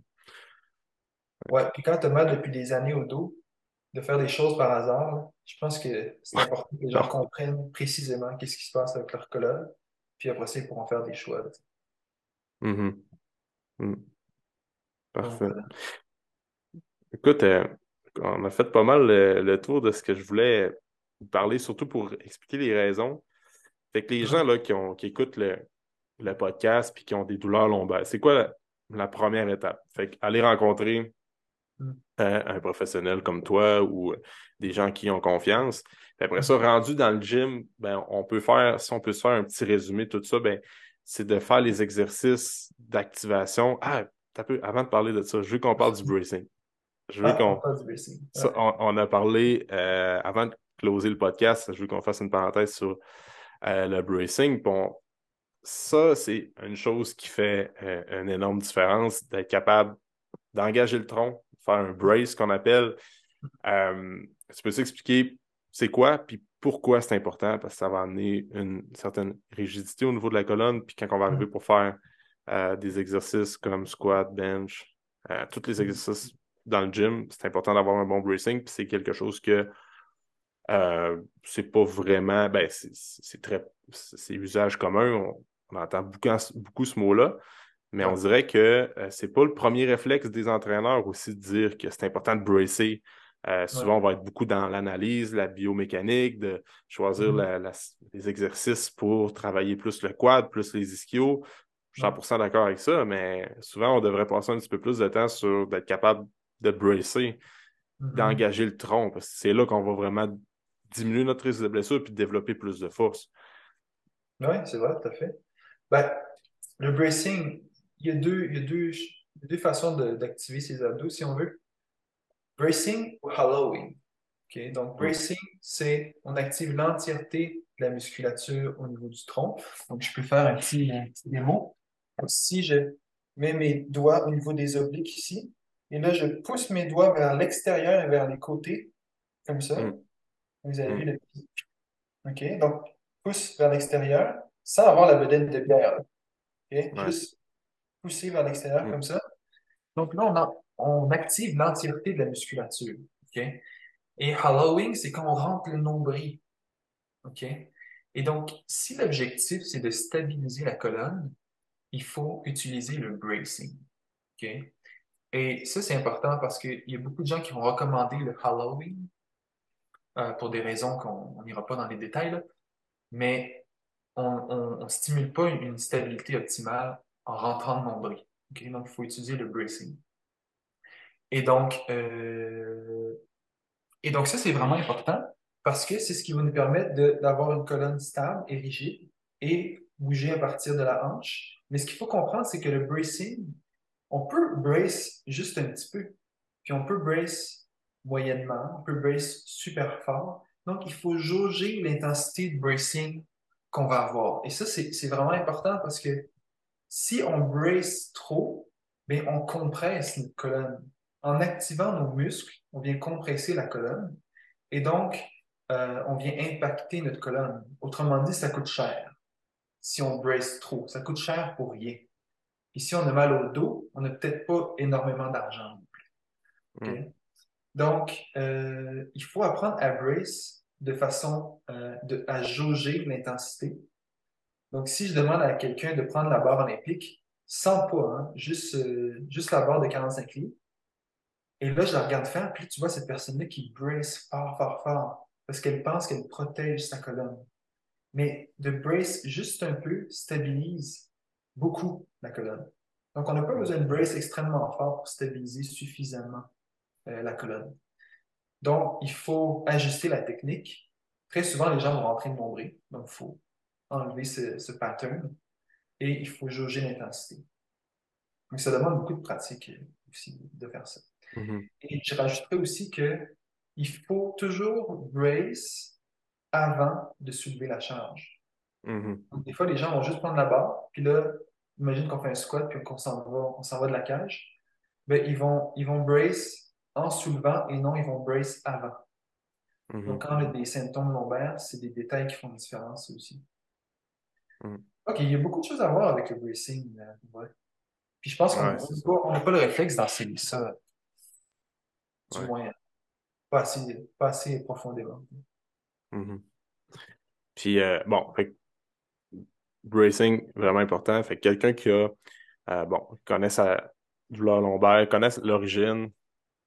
Ouais, puis quand tu as mal depuis des années au dos, de faire des choses par hasard, je pense que c'est important que les gens comprennent précisément qu'est-ce qui se passe avec leur colonne, puis après ça, ils pourront faire des choix. Mm-hmm. Mm. Parfait. Écoute, euh, on a fait pas mal le, tour de ce que je voulais vous parler, surtout pour expliquer les raisons. Fait que les gens là, qui, ont, qui écoutent le, podcast puis qui ont des douleurs lombaires, c'est quoi la, la, première étape? Fait que aller rencontrer Mm. Euh, un professionnel comme toi ou euh, des gens qui ont confiance. après ça, mm. rendu dans le gym, ben, on peut faire, si on peut se faire un petit résumé de tout ça, ben, c'est de faire les exercices d'activation. Ah, peu, avant de parler de ça, je veux qu'on parle du bracing. Je veux ah, qu'on. On, a parlé euh, avant de closer le podcast, je veux qu'on fasse une parenthèse sur le bracing. Bon, ça, c'est une chose qui fait une énorme différence d'être capable d'engager le tronc, faire un brace qu'on appelle. Euh, tu peux s'expliquer c'est quoi, puis pourquoi c'est important, parce que ça va amener une certaine rigidité au niveau de la colonne, puis quand on va arriver mm. pour faire euh, des exercices comme squat, bench, euh, tous les mm. exercices dans le gym, c'est important d'avoir un bon bracing, puis c'est quelque chose que c'est pas vraiment, ben c'est très, c'est usage commun, on, on entend beaucoup, beaucoup ce mot-là, mais on dirait que ce euh, c'est pas le premier réflexe des entraîneurs aussi de dire que c'est important de bracer. Euh, souvent, on va être beaucoup dans l'analyse, la biomécanique, de choisir mm-hmm. les exercices pour travailler plus le quad, plus les ischios. Je suis 100% d'accord avec ça, mais souvent, on devrait passer un petit peu plus de temps sur d'être capable de bracer, mm-hmm. d'engager le tronc, parce que c'est là qu'on va vraiment diminuer notre risque de blessure puis développer plus de force. Oui, c'est vrai, tout à fait. Ben, le bracing, il y a deux, il y a deux, deux façons d'activer ces abdos, si on veut. Bracing ou hollowing. Donc, bracing, c'est on active l'entièreté de la musculature au niveau du tronc. Donc, je peux faire un petit, démo. si je mets mes doigts au niveau des obliques ici, et là, je pousse mes doigts vers l'extérieur et vers les côtés, comme ça. Mm. Vous avez vu mm. le petit. OK? Donc, pousse vers l'extérieur sans avoir la bedaine de bière. Juste pousser vers l'extérieur mm. comme ça. Donc là, on, on active l'entièreté de la musculature. Et hollowing, c'est quand on rentre le nombril. OK? Et donc, si l'objectif, c'est de stabiliser la colonne, il faut utiliser le bracing. OK? Et ça, c'est important parce qu'il y a beaucoup de gens qui vont recommander le hollowing euh, pour des raisons qu'on n'ira pas dans les détails, mais on ne stimule pas une, stabilité optimale en rentrant le nombril. Donc, il faut utiliser le bracing. Et donc, euh, et donc ça, c'est vraiment important parce que c'est ce qui va nous permettre d'avoir une colonne stable et rigide et bouger à partir de la hanche. Mais ce qu'il faut comprendre, c'est que le bracing, on peut brace juste un petit peu, puis on peut brace moyennement, on peut brace super fort. Donc, il faut jauger l'intensité de bracing qu'on va avoir. Et ça, c'est vraiment important parce que si on brace trop, bien, on compresse notre colonne. En activant nos muscles, on vient compresser la colonne et donc, euh, on vient impacter notre colonne. Autrement dit, ça coûte cher si on brace trop. Ça coûte cher pour rien. Et si on a mal au dos, on n'a peut-être pas énormément d'argent hmm. Donc, euh, il faut apprendre à brace de façon euh, de, à jauger l'intensité. Donc, si je demande à quelqu'un de prendre la barre olympique, sans poids, hein, juste, euh, juste la barre de 45 livres, et là, je la regarde faire, puis tu vois cette personne-là qui brace fort, fort, fort, parce qu'elle pense qu'elle protège sa colonne. Mais de brace juste un peu stabilise beaucoup la colonne. Donc, on n'a pas besoin de brace extrêmement fort pour stabiliser suffisamment euh, la colonne. Donc, il faut ajuster la technique. Très souvent, les gens vont rentrer de nombril. Donc, il faut enlever ce, pattern et il faut jauger l'intensité. Donc, ça demande beaucoup de pratique aussi de faire ça. Mm-hmm. Et je rajouterais aussi qu'il faut toujours brace avant de soulever la charge. Mm-hmm. des fois, les gens vont juste prendre la barre, puis là, imagine qu'on fait un squat, puis qu'on s'en va, va de la cage. Ben, ils, vont, ils vont brace en soulevant et non, ils vont brace avant. Mhm. Donc, quand on a des symptômes lombaires, c'est des détails qui font la différence aussi. Mhm. OK, il y a beaucoup de choses à voir avec le bracing. Euh, Puis je pense qu'on n'a pas, le réflexe d'enseigner ça. Du moins, pas assez, pas assez profondément. Mhm. Puis, euh, bon, fait, bracing, vraiment important. Fait quelqu'un qui a, euh, bon, connaît sa douleur lombaire, connaît l'origine,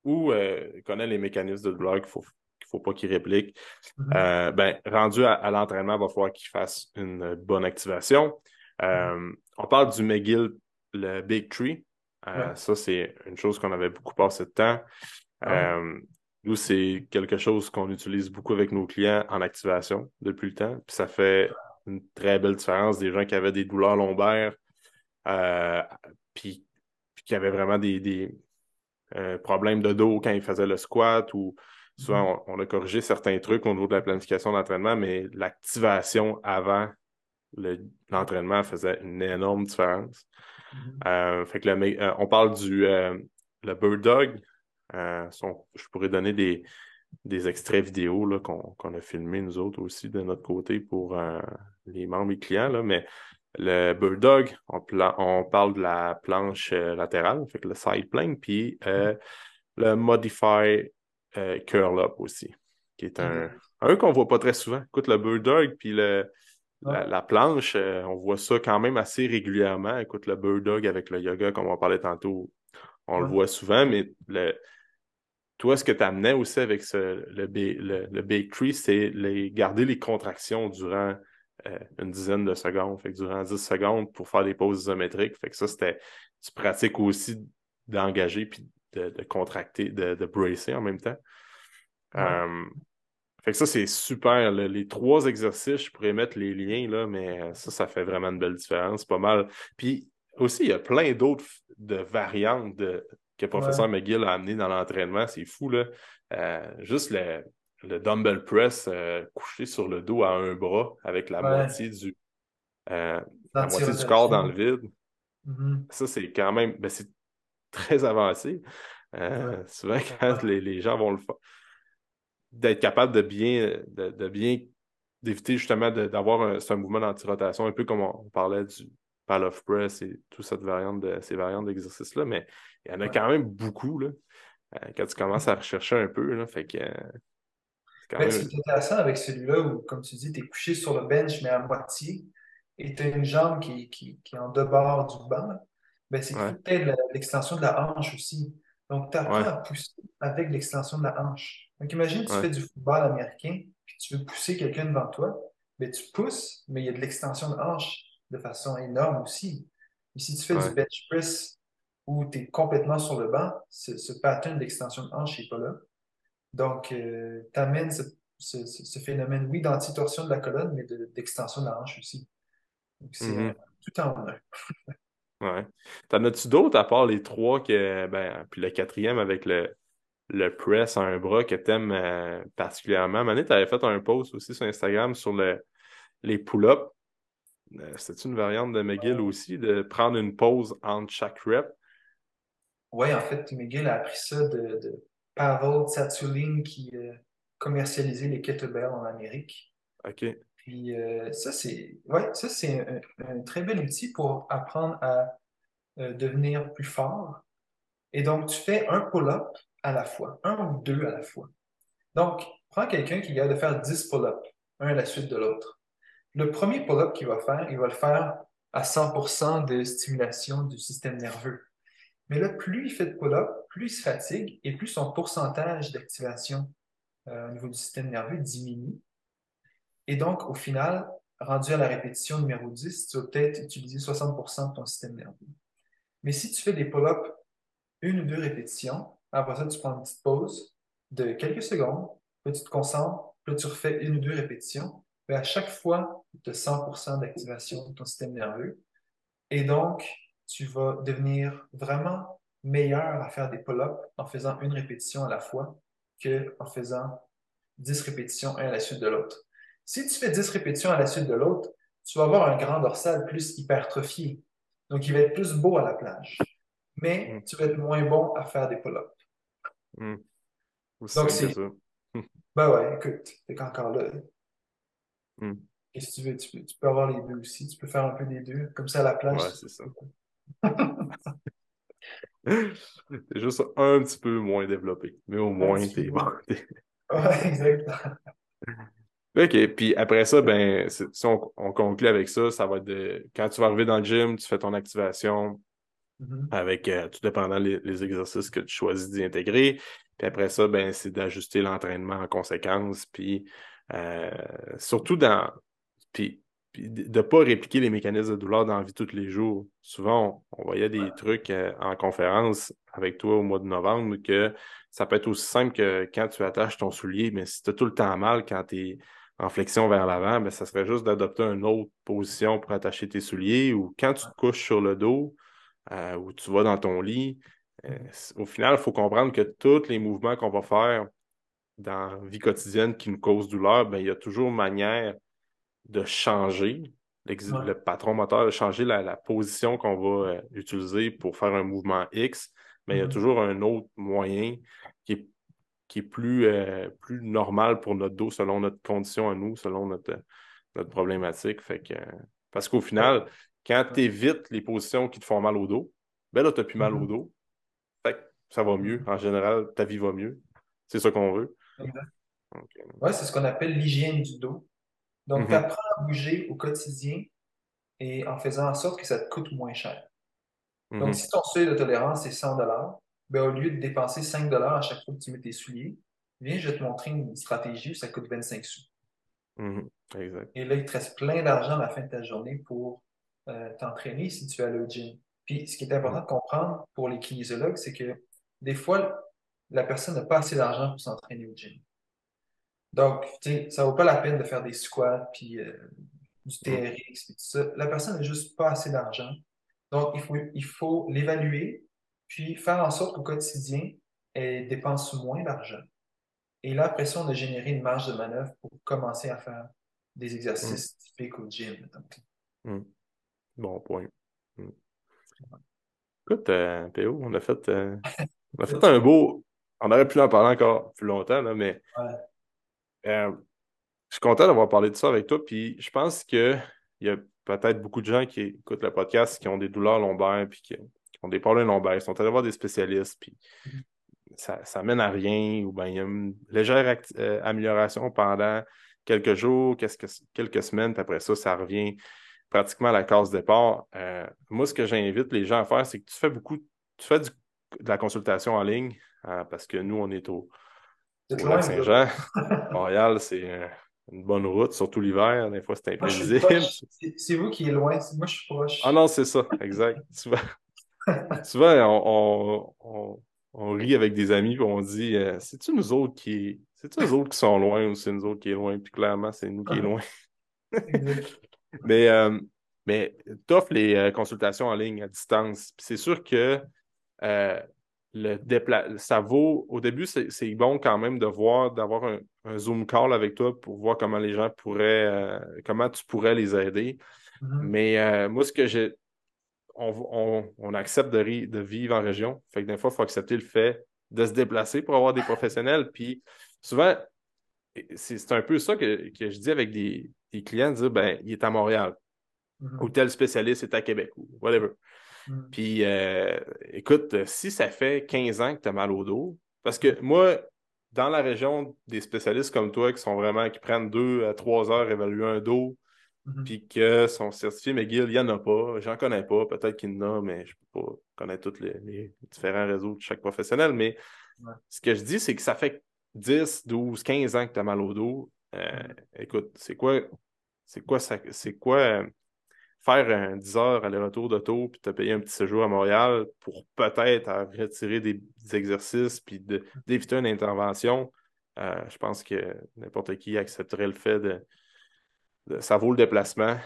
ou euh, connaît les mécanismes de blog qu'il faut, faut pas qu'il réplique, mm-hmm. euh, ben, rendu à, l'entraînement, il va falloir qu'il fasse une bonne activation. Euh, mm-hmm. on parle du McGill, le Big Tree. Ça, c'est une chose qu'on avait beaucoup passé de temps. Ah nous, c'est quelque chose qu'on utilise beaucoup avec nos clients en activation depuis le temps. Puis ça fait une très belle différence. Des gens qui avaient des douleurs lombaires, puis, qui avaient vraiment des, euh, problème de dos quand il faisait le squat ou souvent on, a corrigé certains trucs au niveau de la planification d'entraînement, mais l'activation avant l'entraînement faisait une énorme différence. Mhm. Euh, fait que euh, on parle du le Bird Dog. je pourrais donner des, des extraits vidéo qu'on a filmés nous autres aussi de notre côté pour les membres et clients, là, mais le Bird Dog, on, parle de la planche euh, latérale, fait que le side plane, puis euh, le Modify euh, Curl Up aussi, qui est un, un qu'on voit pas très souvent. Écoute, le Bird Dog, puis le, la, planche, on voit ça quand même assez régulièrement. Écoute, le Bird Dog avec le yoga, comme on parlait tantôt, on le voit souvent, mais le, toi, ce que tu amenais aussi avec ce, le, le, le Big Tree, c'est les, garder les contractions durant euh, une dizaine de secondes. Fait que durant 10 secondes pour faire des pauses isométriques. Fait que ça, c'était. Tu pratiques aussi d'engager puis de, contracter, de, de, bracer en même temps. Euh, fait que ça, c'est super. Les trois exercices, je pourrais mettre les liens, là, mais ça, ça fait vraiment une belle différence. Pas mal. Puis aussi, il y a plein d'autres de variantes de, que le professeur McGill a amené dans l'entraînement. C'est fou, là. Euh, juste le, le dumbbell press euh, couché sur le dos à un bras avec la moitié du euh, la moitié du corps dans le vide. Mm-hmm. Ça, c'est quand même ben, c'est très avancé. Euh, souvent, quand les, gens vont le faire, d'être capable de bien, de, bien d'éviter justement d'avoir un, un mouvement d'anti-rotation, un peu comme on, parlait du pal of press et toute cette variante de, ces variantes d'exercice-là, mais il y en a quand même beaucoup là, euh, quand tu commences à rechercher un peu. Là, fait que, ben, Ce qui est intéressant avec celui-là, où, comme tu dis, tu es couché sur le bench, mais à moitié, et tu as une jambe qui, qui, qui, est en dehors du banc, ben, c'est peut-être l'extension de la hanche aussi. Donc, tu apprends à pousser avec l'extension de la hanche. Donc, imagine, tu fais du football américain, puis tu veux pousser quelqu'un devant toi, ben, tu pousses, mais il y a de l'extension de hanche de façon énorme aussi. Et si tu fais du bench press où tu es complètement sur le banc, ce, pattern d'extension de hanche n'est pas là. Donc, euh, tu amènes ce, phénomène, oui, d'antitorsion de la colonne, mais d'extension de, la hanche aussi. Donc, c'est mm-hmm. tout en un. ouais. T'en as-tu d'autres à part les trois, que, ben, puis le quatrième avec le, le press à un bras que tu aimes euh, particulièrement? Mané, tu avais fait un post aussi sur Instagram sur le, les pull-ups. Euh, C'est une variante de McGill aussi, de prendre une pause entre chaque rep? Oui, en fait, McGill a appris ça de, de Pavel Tsatsouline qui euh, commercialisait les kettlebells en Amérique. OK. Puis euh, ça, c'est ouais, un, très bel outil pour apprendre à euh, devenir plus fort. Et donc, tu fais un pull-up à la fois, un ou deux à la fois. Donc, prends quelqu'un qui a de faire 10 pull-ups, un à la suite de l'autre. Le premier pull-up qu'il va faire, il va le faire à 100% de stimulation du système nerveux. Mais là, plus il fait de pull-up, plus il se fatigue et plus son pourcentage d'activation euh, au niveau du système nerveux diminue. Et donc, au final, rendu à la répétition numéro 10, tu vas peut-être utiliser 60% de ton système nerveux. Mais si tu fais des pull-ups une ou deux répétitions, après ça, tu prends une petite pause de quelques secondes, puis tu te concentres, puis tu refais une ou deux répétitions, puis à chaque fois, tu as 100% d'activation de ton système nerveux. Et donc, tu vas devenir vraiment meilleur à faire des pull-ups en faisant une répétition à la fois qu'en faisant 10 répétitions un à la suite de l'autre. Si tu fais 10 répétitions à la suite de l'autre, tu vas avoir un grand dorsal plus hypertrophié. Donc, il va être plus beau à la plage. Mais mm. tu vas être moins bon à faire des pull-ups. Mm. Donc, c'est ben ouais, écoute, t'es encore là. Mm. Et si tu veux, tu peux, avoir les deux aussi. Tu peux faire un peu des deux. Comme ça, à la plage. Ouais, c'est ça. c'est juste un petit peu moins développé, mais au moins, t'es bon. ouais, exactement. OK, puis après ça, ben, si on, conclut avec ça, ça va être de quand tu vas arriver dans le gym, tu fais ton activation mm-hmm. avec euh, tout dépendant les, exercices que tu choisis d'y intégrer. Puis après ça, ben, c'est d'ajuster l'entraînement en conséquence. Puis euh, surtout dans. Puis de ne pas répliquer les mécanismes de douleur dans la vie tous les jours. Souvent, on, voyait des trucs euh, en conférence avec toi au mois de novembre que ça peut être aussi simple que quand tu attaches ton soulier, mais si tu as tout le temps mal quand tu es en flexion vers l'avant, ben, ça serait juste d'adopter une autre position pour attacher tes souliers ou quand tu te couches sur le dos euh, ou tu vas dans ton lit. Euh, au final, il faut comprendre que tous les mouvements qu'on va faire dans la vie quotidienne qui nous causent douleur, ben, il y a toujours manière de changer le patron moteur, de changer la, position qu'on va euh, utiliser pour faire un mouvement X, mais il y a mm-hmm. toujours un autre moyen qui est, qui est plus, euh, plus normal pour notre dos selon notre condition à nous, selon notre, notre problématique. Fait que, parce qu'au final, quand tu évites les positions qui te font mal au dos, ben là, tu n'as plus mal au mm-hmm. dos. Fait que ça va mieux. En général, ta vie va mieux. C'est ça qu'on veut. Oui, c'est ce qu'on appelle l'hygiène du dos. Donc, tu mhm. apprends à bouger au quotidien et en faisant en sorte que ça te coûte moins cher. Donc, si ton seuil de tolérance est 100 ben, au lieu de dépenser 5 à chaque fois que tu mets tes souliers, viens, je vais te montrer une stratégie où ça coûte 25 sous. Mhm. Exact. Et là, il te reste plein d'argent à la fin de ta journée pour euh, t'entraîner si tu vas aller au gym. Puis, ce qui est important de comprendre pour les kinésiologues, c'est que des fois, la personne n'a pas assez d'argent pour s'entraîner au gym. Donc, tu sais, ça vaut pas la peine de faire des squats, puis euh, du TRX, puis tout ça. La personne n'a juste pas assez d'argent. Donc, il faut, il faut l'évaluer, puis faire en sorte qu'au quotidien, elle dépense moins d'argent. Et là, après ça, on a généré une marge de manœuvre pour commencer à faire des exercices mm. typiques au gym. Mm. Bon point. Mm. Écoute, euh, Théo, on a fait, euh, on a fait un beau. On aurait pu en parler encore plus longtemps, là, mais ouais. Euh, Je suis content d'avoir parlé de ça avec toi, puis je pense qu'il y a peut-être beaucoup de gens qui écoutent le podcast qui ont des douleurs lombaires, puis qui, ont des problèmes lombaires, ils sont allés voir des spécialistes, puis mm-hmm. ça, ça mène à rien, ou bien il y a une légère euh, amélioration pendant quelques jours, quelques semaines, puis après ça, ça revient pratiquement à la case départ. Euh, moi, ce que j'invite les gens à faire, c'est que tu fais beaucoup, tu fais de la consultation en ligne, hein, parce que nous, on est au, Saint-Jean. Montréal, c'est une bonne route, surtout l'hiver. Des fois, c'est imprévisible. C'est vous qui êtes loin, moi, je suis proche. Ah non, c'est ça, exact. Souvent, on, rit avec des amis et on dit euh, C'est-tu nous autres qui. C'est-tu nous autres qui sont loin ou c'est nous autres qui est loin? Puis clairement, c'est nous qui est loin. mais euh, mais tu offres les euh, consultations en ligne à distance. c'est sûr que le ça vaut. Au début, c'est bon quand même de voir, d'avoir un, Zoom call avec toi pour voir comment les gens pourraient, comment tu pourrais les aider. Mm-hmm. Mais moi, ce que j'ai on, accepte de, vivre en région. Fait que des fois, il faut accepter le fait de se déplacer pour avoir des professionnels. Puis souvent, c'est un peu ça que, je dis avec des, clients, dire ben, il est à Montréal. Mm-hmm. Ou tel spécialiste est à Québec ou whatever. Mm. Puis euh, écoute, si ça fait 15 ans que tu as mal au dos, parce que moi, dans la région des spécialistes comme toi qui sont vraiment qui prennent deux à trois heures à évaluer un dos, Mhm. puis que son certifié McGill, il n'y en a pas. J'en connais pas. Peut-être qu'il y en a, mais je ne peux pas connaître tous les, différents réseaux de chaque professionnel. Mais ce que je dis, c'est que ça fait 10, 12, 15 ans que tu as mal au dos. Euh, mhm. Écoute, c'est quoi, c'est quoi ça, c'est quoi euh, faire un 10 heures aller-retour d'auto puis te payer un petit séjour à Montréal pour peut-être retirer des, exercices puis d'éviter une intervention? Euh, je pense que n'importe qui accepterait le fait de, ça vaut le déplacement,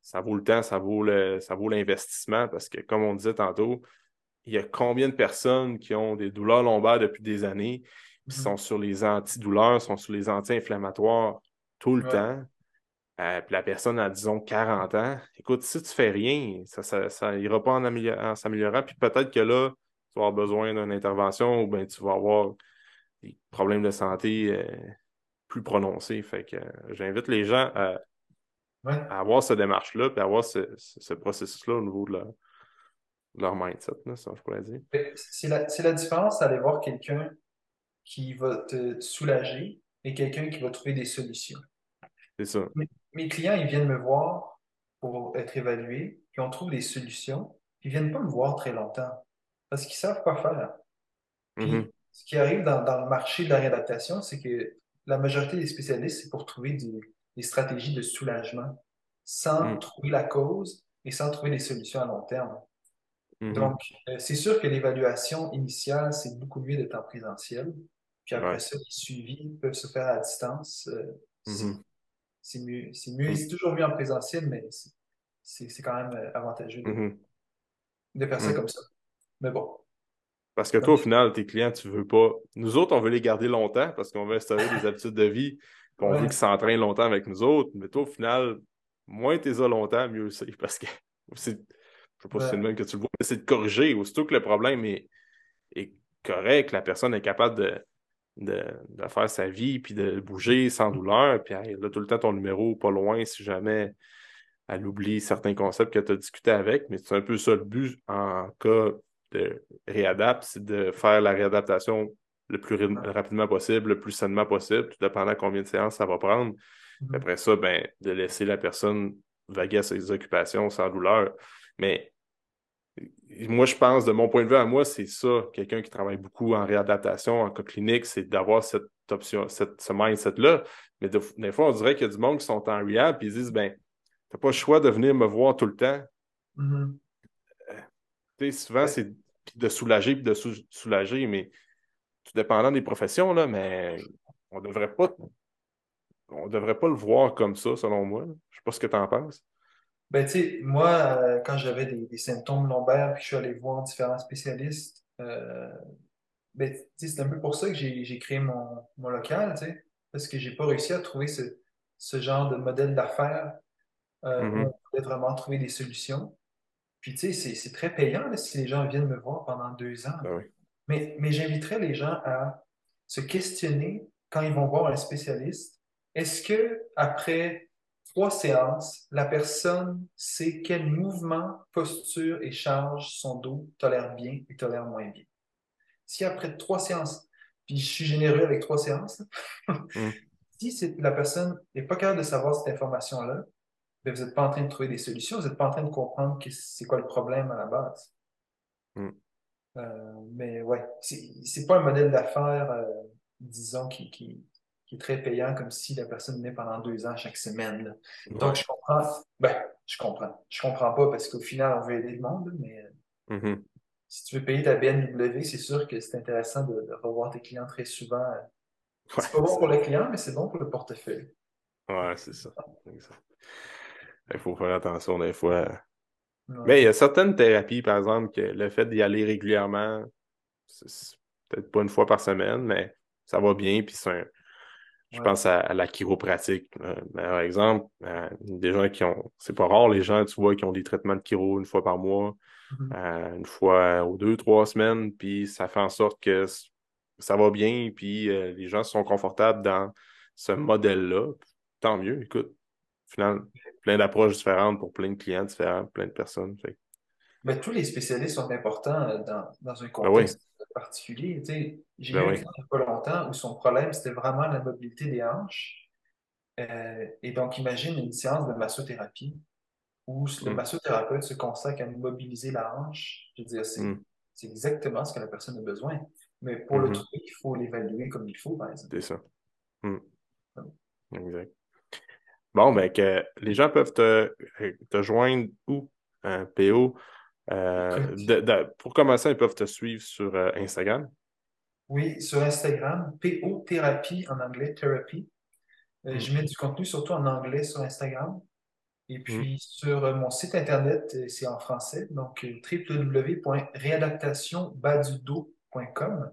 ça vaut le temps, ça vaut le, ça vaut l'investissement parce que, comme on disait tantôt, il y a combien de personnes qui ont des douleurs lombaires depuis des années, qui mm-hmm. sont sur les antidouleurs, sont sur les anti-inflammatoires tout le temps. Euh, puis la personne a, disons, 40 ans. Écoute, si tu fais rien, ça n'ira pas en, s'améliorant. Puis peut-être que là, tu vas avoir besoin d'une intervention ou bien tu vas avoir des problèmes de santé euh, plus prononcés. Fait que euh, j'invite les gens à à avoir cette démarche-là, puis avoir ce, processus-là au niveau de leur, mindset, ça, je pourrais dire. C'est la, la, différence d'aller voir quelqu'un qui va te soulager et quelqu'un qui va trouver des solutions. C'est ça. Mes, clients, ils viennent me voir pour être évalués, puis on trouve des solutions, puis ils ne viennent pas me voir très longtemps parce qu'ils savent quoi faire. Mm-hmm. Ce qui arrive dans, dans, le marché de la réadaptation, c'est que la majorité des spécialistes, c'est pour trouver des, des stratégies de soulagement sans mm. trouver la cause et sans trouver des solutions à long terme. Mm-hmm. Donc, euh, c'est sûr que l'évaluation initiale, c'est beaucoup mieux d'être en présentiel. Puis après ça, les suivis peuvent se faire à distance. Euh, mm-hmm. C'est mieux. C'est mieux. Mm. C'est toujours mieux en présentiel, mais c'est quand même euh, avantageux de, mm-hmm. faire ça mm. comme ça. Mais bon. Parce que toi, au final, tes clients, tu veux pas. Nous autres, on veut les garder longtemps parce qu'on veut installer des habitudes de vie on veut qu'ils s'entraînent longtemps avec nous autres. Mais toi, au final, moins tu es longtemps, mieux c'est. Parce que je ne sais pas si c'est le même que tu le vois, mais c'est de corriger. Aussitôt que le problème est, est correct, la personne est capable de, de, faire sa vie puis de bouger sans douleur. Puis elle a tout le temps ton numéro pas loin si jamais elle oublie certains concepts que tu as discuté avec. Mais c'est un peu ça le but en cas de réadapte, c'est de faire la réadaptation le plus rapidement possible, le plus sainement possible, tout dépendant combien de séances ça va prendre. Mm-hmm. Après ça, ben, de laisser la personne vaguer à ses occupations sans douleur. Mais moi, je pense, de mon point de vue à moi, c'est ça. Quelqu'un qui travaille beaucoup en réadaptation, en cas clinique, c'est d'avoir cette option, cette, ce mindset-là. Mais des fois, on dirait qu'il y a du monde qui sont en réhab et ils disent ben, t'as pas le choix de venir me voir tout le temps. Mm-hmm. Euh, souvent, c'est de soulager puis de soulager, mais tout dépendant des professions, là, mais on devrait pas on devrait pas le voir comme ça, selon moi. Je sais pas ce que tu en penses. Ben, tu sais, moi, euh, quand j'avais des, symptômes lombaires, puis je suis allé voir différents spécialistes, euh, ben, c'est un peu pour ça que j'ai créé mon, mon local, tu sais, parce que j'ai pas réussi à trouver ce, ce genre de modèle d'affaires euh, où mm-hmm. on pouvait vraiment trouver des solutions. Puis, tu sais, c'est très payant si les gens viennent me voir pendant deux ans. Ben oui. Mais, mais j'inviterais les gens à se questionner quand ils vont voir un spécialiste, est-ce que après trois séances, la personne sait quel mouvement, posture et charge son dos tolère bien et tolère moins bien? Si après trois séances, puis je suis généreux avec trois séances, Mm. si la personne n'est pas capable de savoir cette information-là, ben, vous n'êtes pas en train de trouver des solutions, vous n'êtes pas en train de comprendre que c'est quoi le problème à la base. Mm. Euh, mais ouais, c'est pas un modèle d'affaires, euh, disons, qui, qui, qui, est très payant, comme si la personne venait pendant deux ans chaque semaine. là. Donc, je comprends. Ben, je comprends. Je comprends pas parce qu'au final, on veut aider le monde, mais euh, Mhm. si tu veux payer ta BNW, c'est sûr que c'est intéressant de, de revoir tes clients très souvent. Ouais, C'est pas bon pour le client, mais c'est bon pour le portefeuille. Ouais, c'est ça. Il faut faire attention des fois. Mais il y a certaines thérapies, par exemple, que le fait d'y aller régulièrement, c'est peut-être pas une fois par semaine, mais ça va bien. Puis c'est un- je Ouais. pense à, à la chiropratique. euh, par exemple, euh, des gens qui ont. C'est pas rare, les gens, tu vois, qui ont des traitements de chiro une fois par mois, Mhm. euh, une fois aux deux, trois semaines, puis ça fait en sorte que ça va bien, puis euh, les gens sont confortables dans ce modèle-là. Tant mieux, écoute. Final, plein d'approches différentes pour plein de clients différents, plein de personnes. Fait Mais tous les spécialistes sont importants euh, dans, dans un Ben oui. contexte particulier. J'ai Ben eu un oui. il n'y a pas longtemps où son problème, c'était vraiment la mobilité des hanches. Euh, et donc, imagine une séance de massothérapie où le Mm. massothérapeute se consacre à mobiliser la hanche. Je veux dire, c'est Mm. c'est exactement ce que la personne a besoin. Mais pour le Mhm. trouver, il faut l'évaluer comme il faut, par exemple. C'est ça. Mm. Exact. Bon, ben que les gens peuvent te, te joindre où, euh, PO? Euh, de- de- pour commencer, ils peuvent te suivre sur euh, Instagram. Oui, sur Instagram, PO Thérapie en anglais, Therapy. Euh, Mm. Je mets du contenu surtout en anglais sur Instagram. Et Mm. puis sur euh, mon site internet, c'est en français, donc www.réadaptationbadudo.com.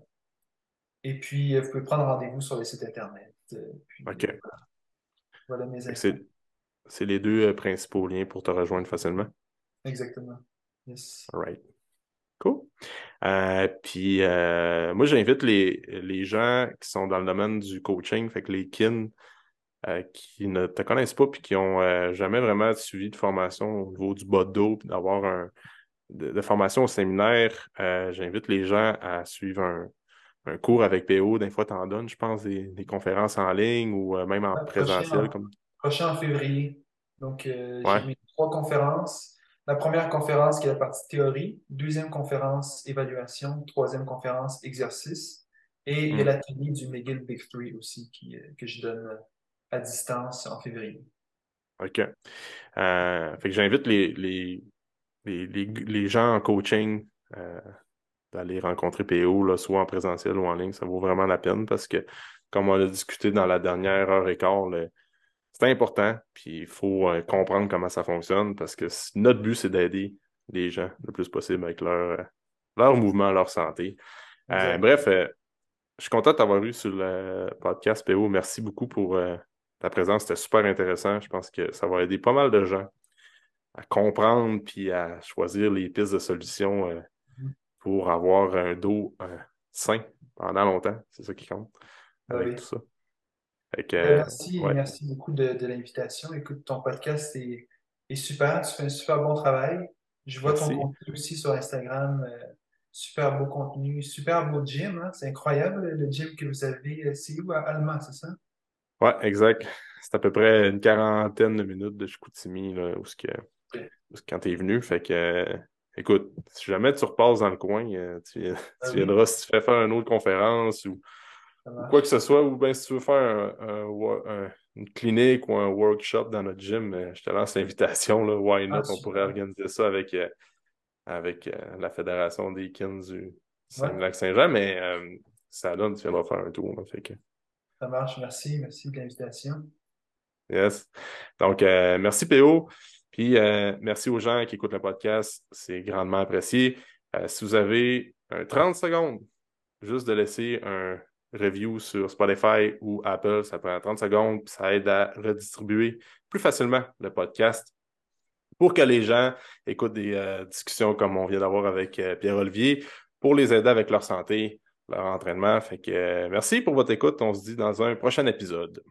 Et puis, vous pouvez prendre rendez-vous sur le site internet. Puis, OK. Voilà mes. C'est c'est les deux euh, principaux liens pour te rejoindre facilement. Exactement. Yes. All right. Cool. Euh, puis euh, moi, j'invite les, les gens qui sont dans le domaine du coaching, fait que les kin euh, qui ne te connaissent pas puis qui ont euh, jamais vraiment suivi de formation au niveau du bas de dos, puis d'avoir un de, de formation au séminaire, j'invite les gens à suivre un, un cours avec PO. Des fois, tu en donnes, je pense, des, des conférences en ligne ou euh, même en présentiel. prochain, Comme... prochain en février. Donc, euh, Ouais. j'ai mis trois conférences. La première conférence qui est la partie théorie, deuxième conférence évaluation, troisième conférence exercice. Et il y a Mm. l'atelier du McGill Big Three aussi qui, euh, que je donne à distance en février. OK. Euh, fait que j'invite les, les, les, les, les gens en coaching euh, d'aller rencontrer PO, là, soit en présentiel ou en ligne. Ça vaut vraiment la peine parce que, comme on a discuté dans la dernière heure et quart, c'est important, puis il faut euh, comprendre comment ça fonctionne parce que notre but, c'est d'aider les gens le plus possible avec leur, euh, leur mouvement, leur santé. Euh, bref, je suis content de t'avoir eu sur le podcast, PO. Merci beaucoup pour ta présence. C'était super intéressant. Je pense que ça va aider pas mal de gens à comprendre puis à choisir les pistes de solutions. Pour avoir un dos euh, sain pendant longtemps. C'est ça qui compte Ah avec oui. tout ça. Que, Ben, euh, merci, ouais. merci beaucoup de, de l'invitation. Écoute, ton podcast est, est super. Tu fais un super bon travail. Je vois ton contenu aussi sur Instagram. euh, super beau contenu, super beau gym. hein. C'est incroyable le gym que vous avez. euh, C'est où à Allemand, c'est ça? Ouais, exact. C'est à peu près une quarantaine de minutes de Chicoutimi, là, où ce que, Ok. où ce- quand t'es venu. Fait que, euh, écoute, si jamais tu repasses dans le coin, euh, tu, Ah oui, viendras si tu fais faire une autre conférence ou, quoi que ce soit, ou bien si tu veux faire un- un wo- un- une clinique ou un workshop dans notre gym, euh, je te lance l'invitation, why not? Ah, On pourrait organiser ça avec, euh, avec euh, la Fédération des Kins du Saint-Lac-Saint-Jean, mais euh, ça donne, tu viendras faire un tour. là, fait que, ça marche. Merci. Merci de l'invitation. yes. Donc, euh, merci PO. Puis, euh, merci aux gens qui écoutent le podcast. C'est grandement apprécié. Euh, si vous avez un 30 secondes, juste de laisser un review sur Spotify ou Apple, ça prend 30 secondes, puis ça aide à redistribuer plus facilement le podcast pour que les gens écoutent des euh, discussions comme on vient d'avoir avec Pierre-Olivier pour les aider avec leur santé, leur entraînement. Fait que merci pour votre écoute. On se dit dans un prochain épisode.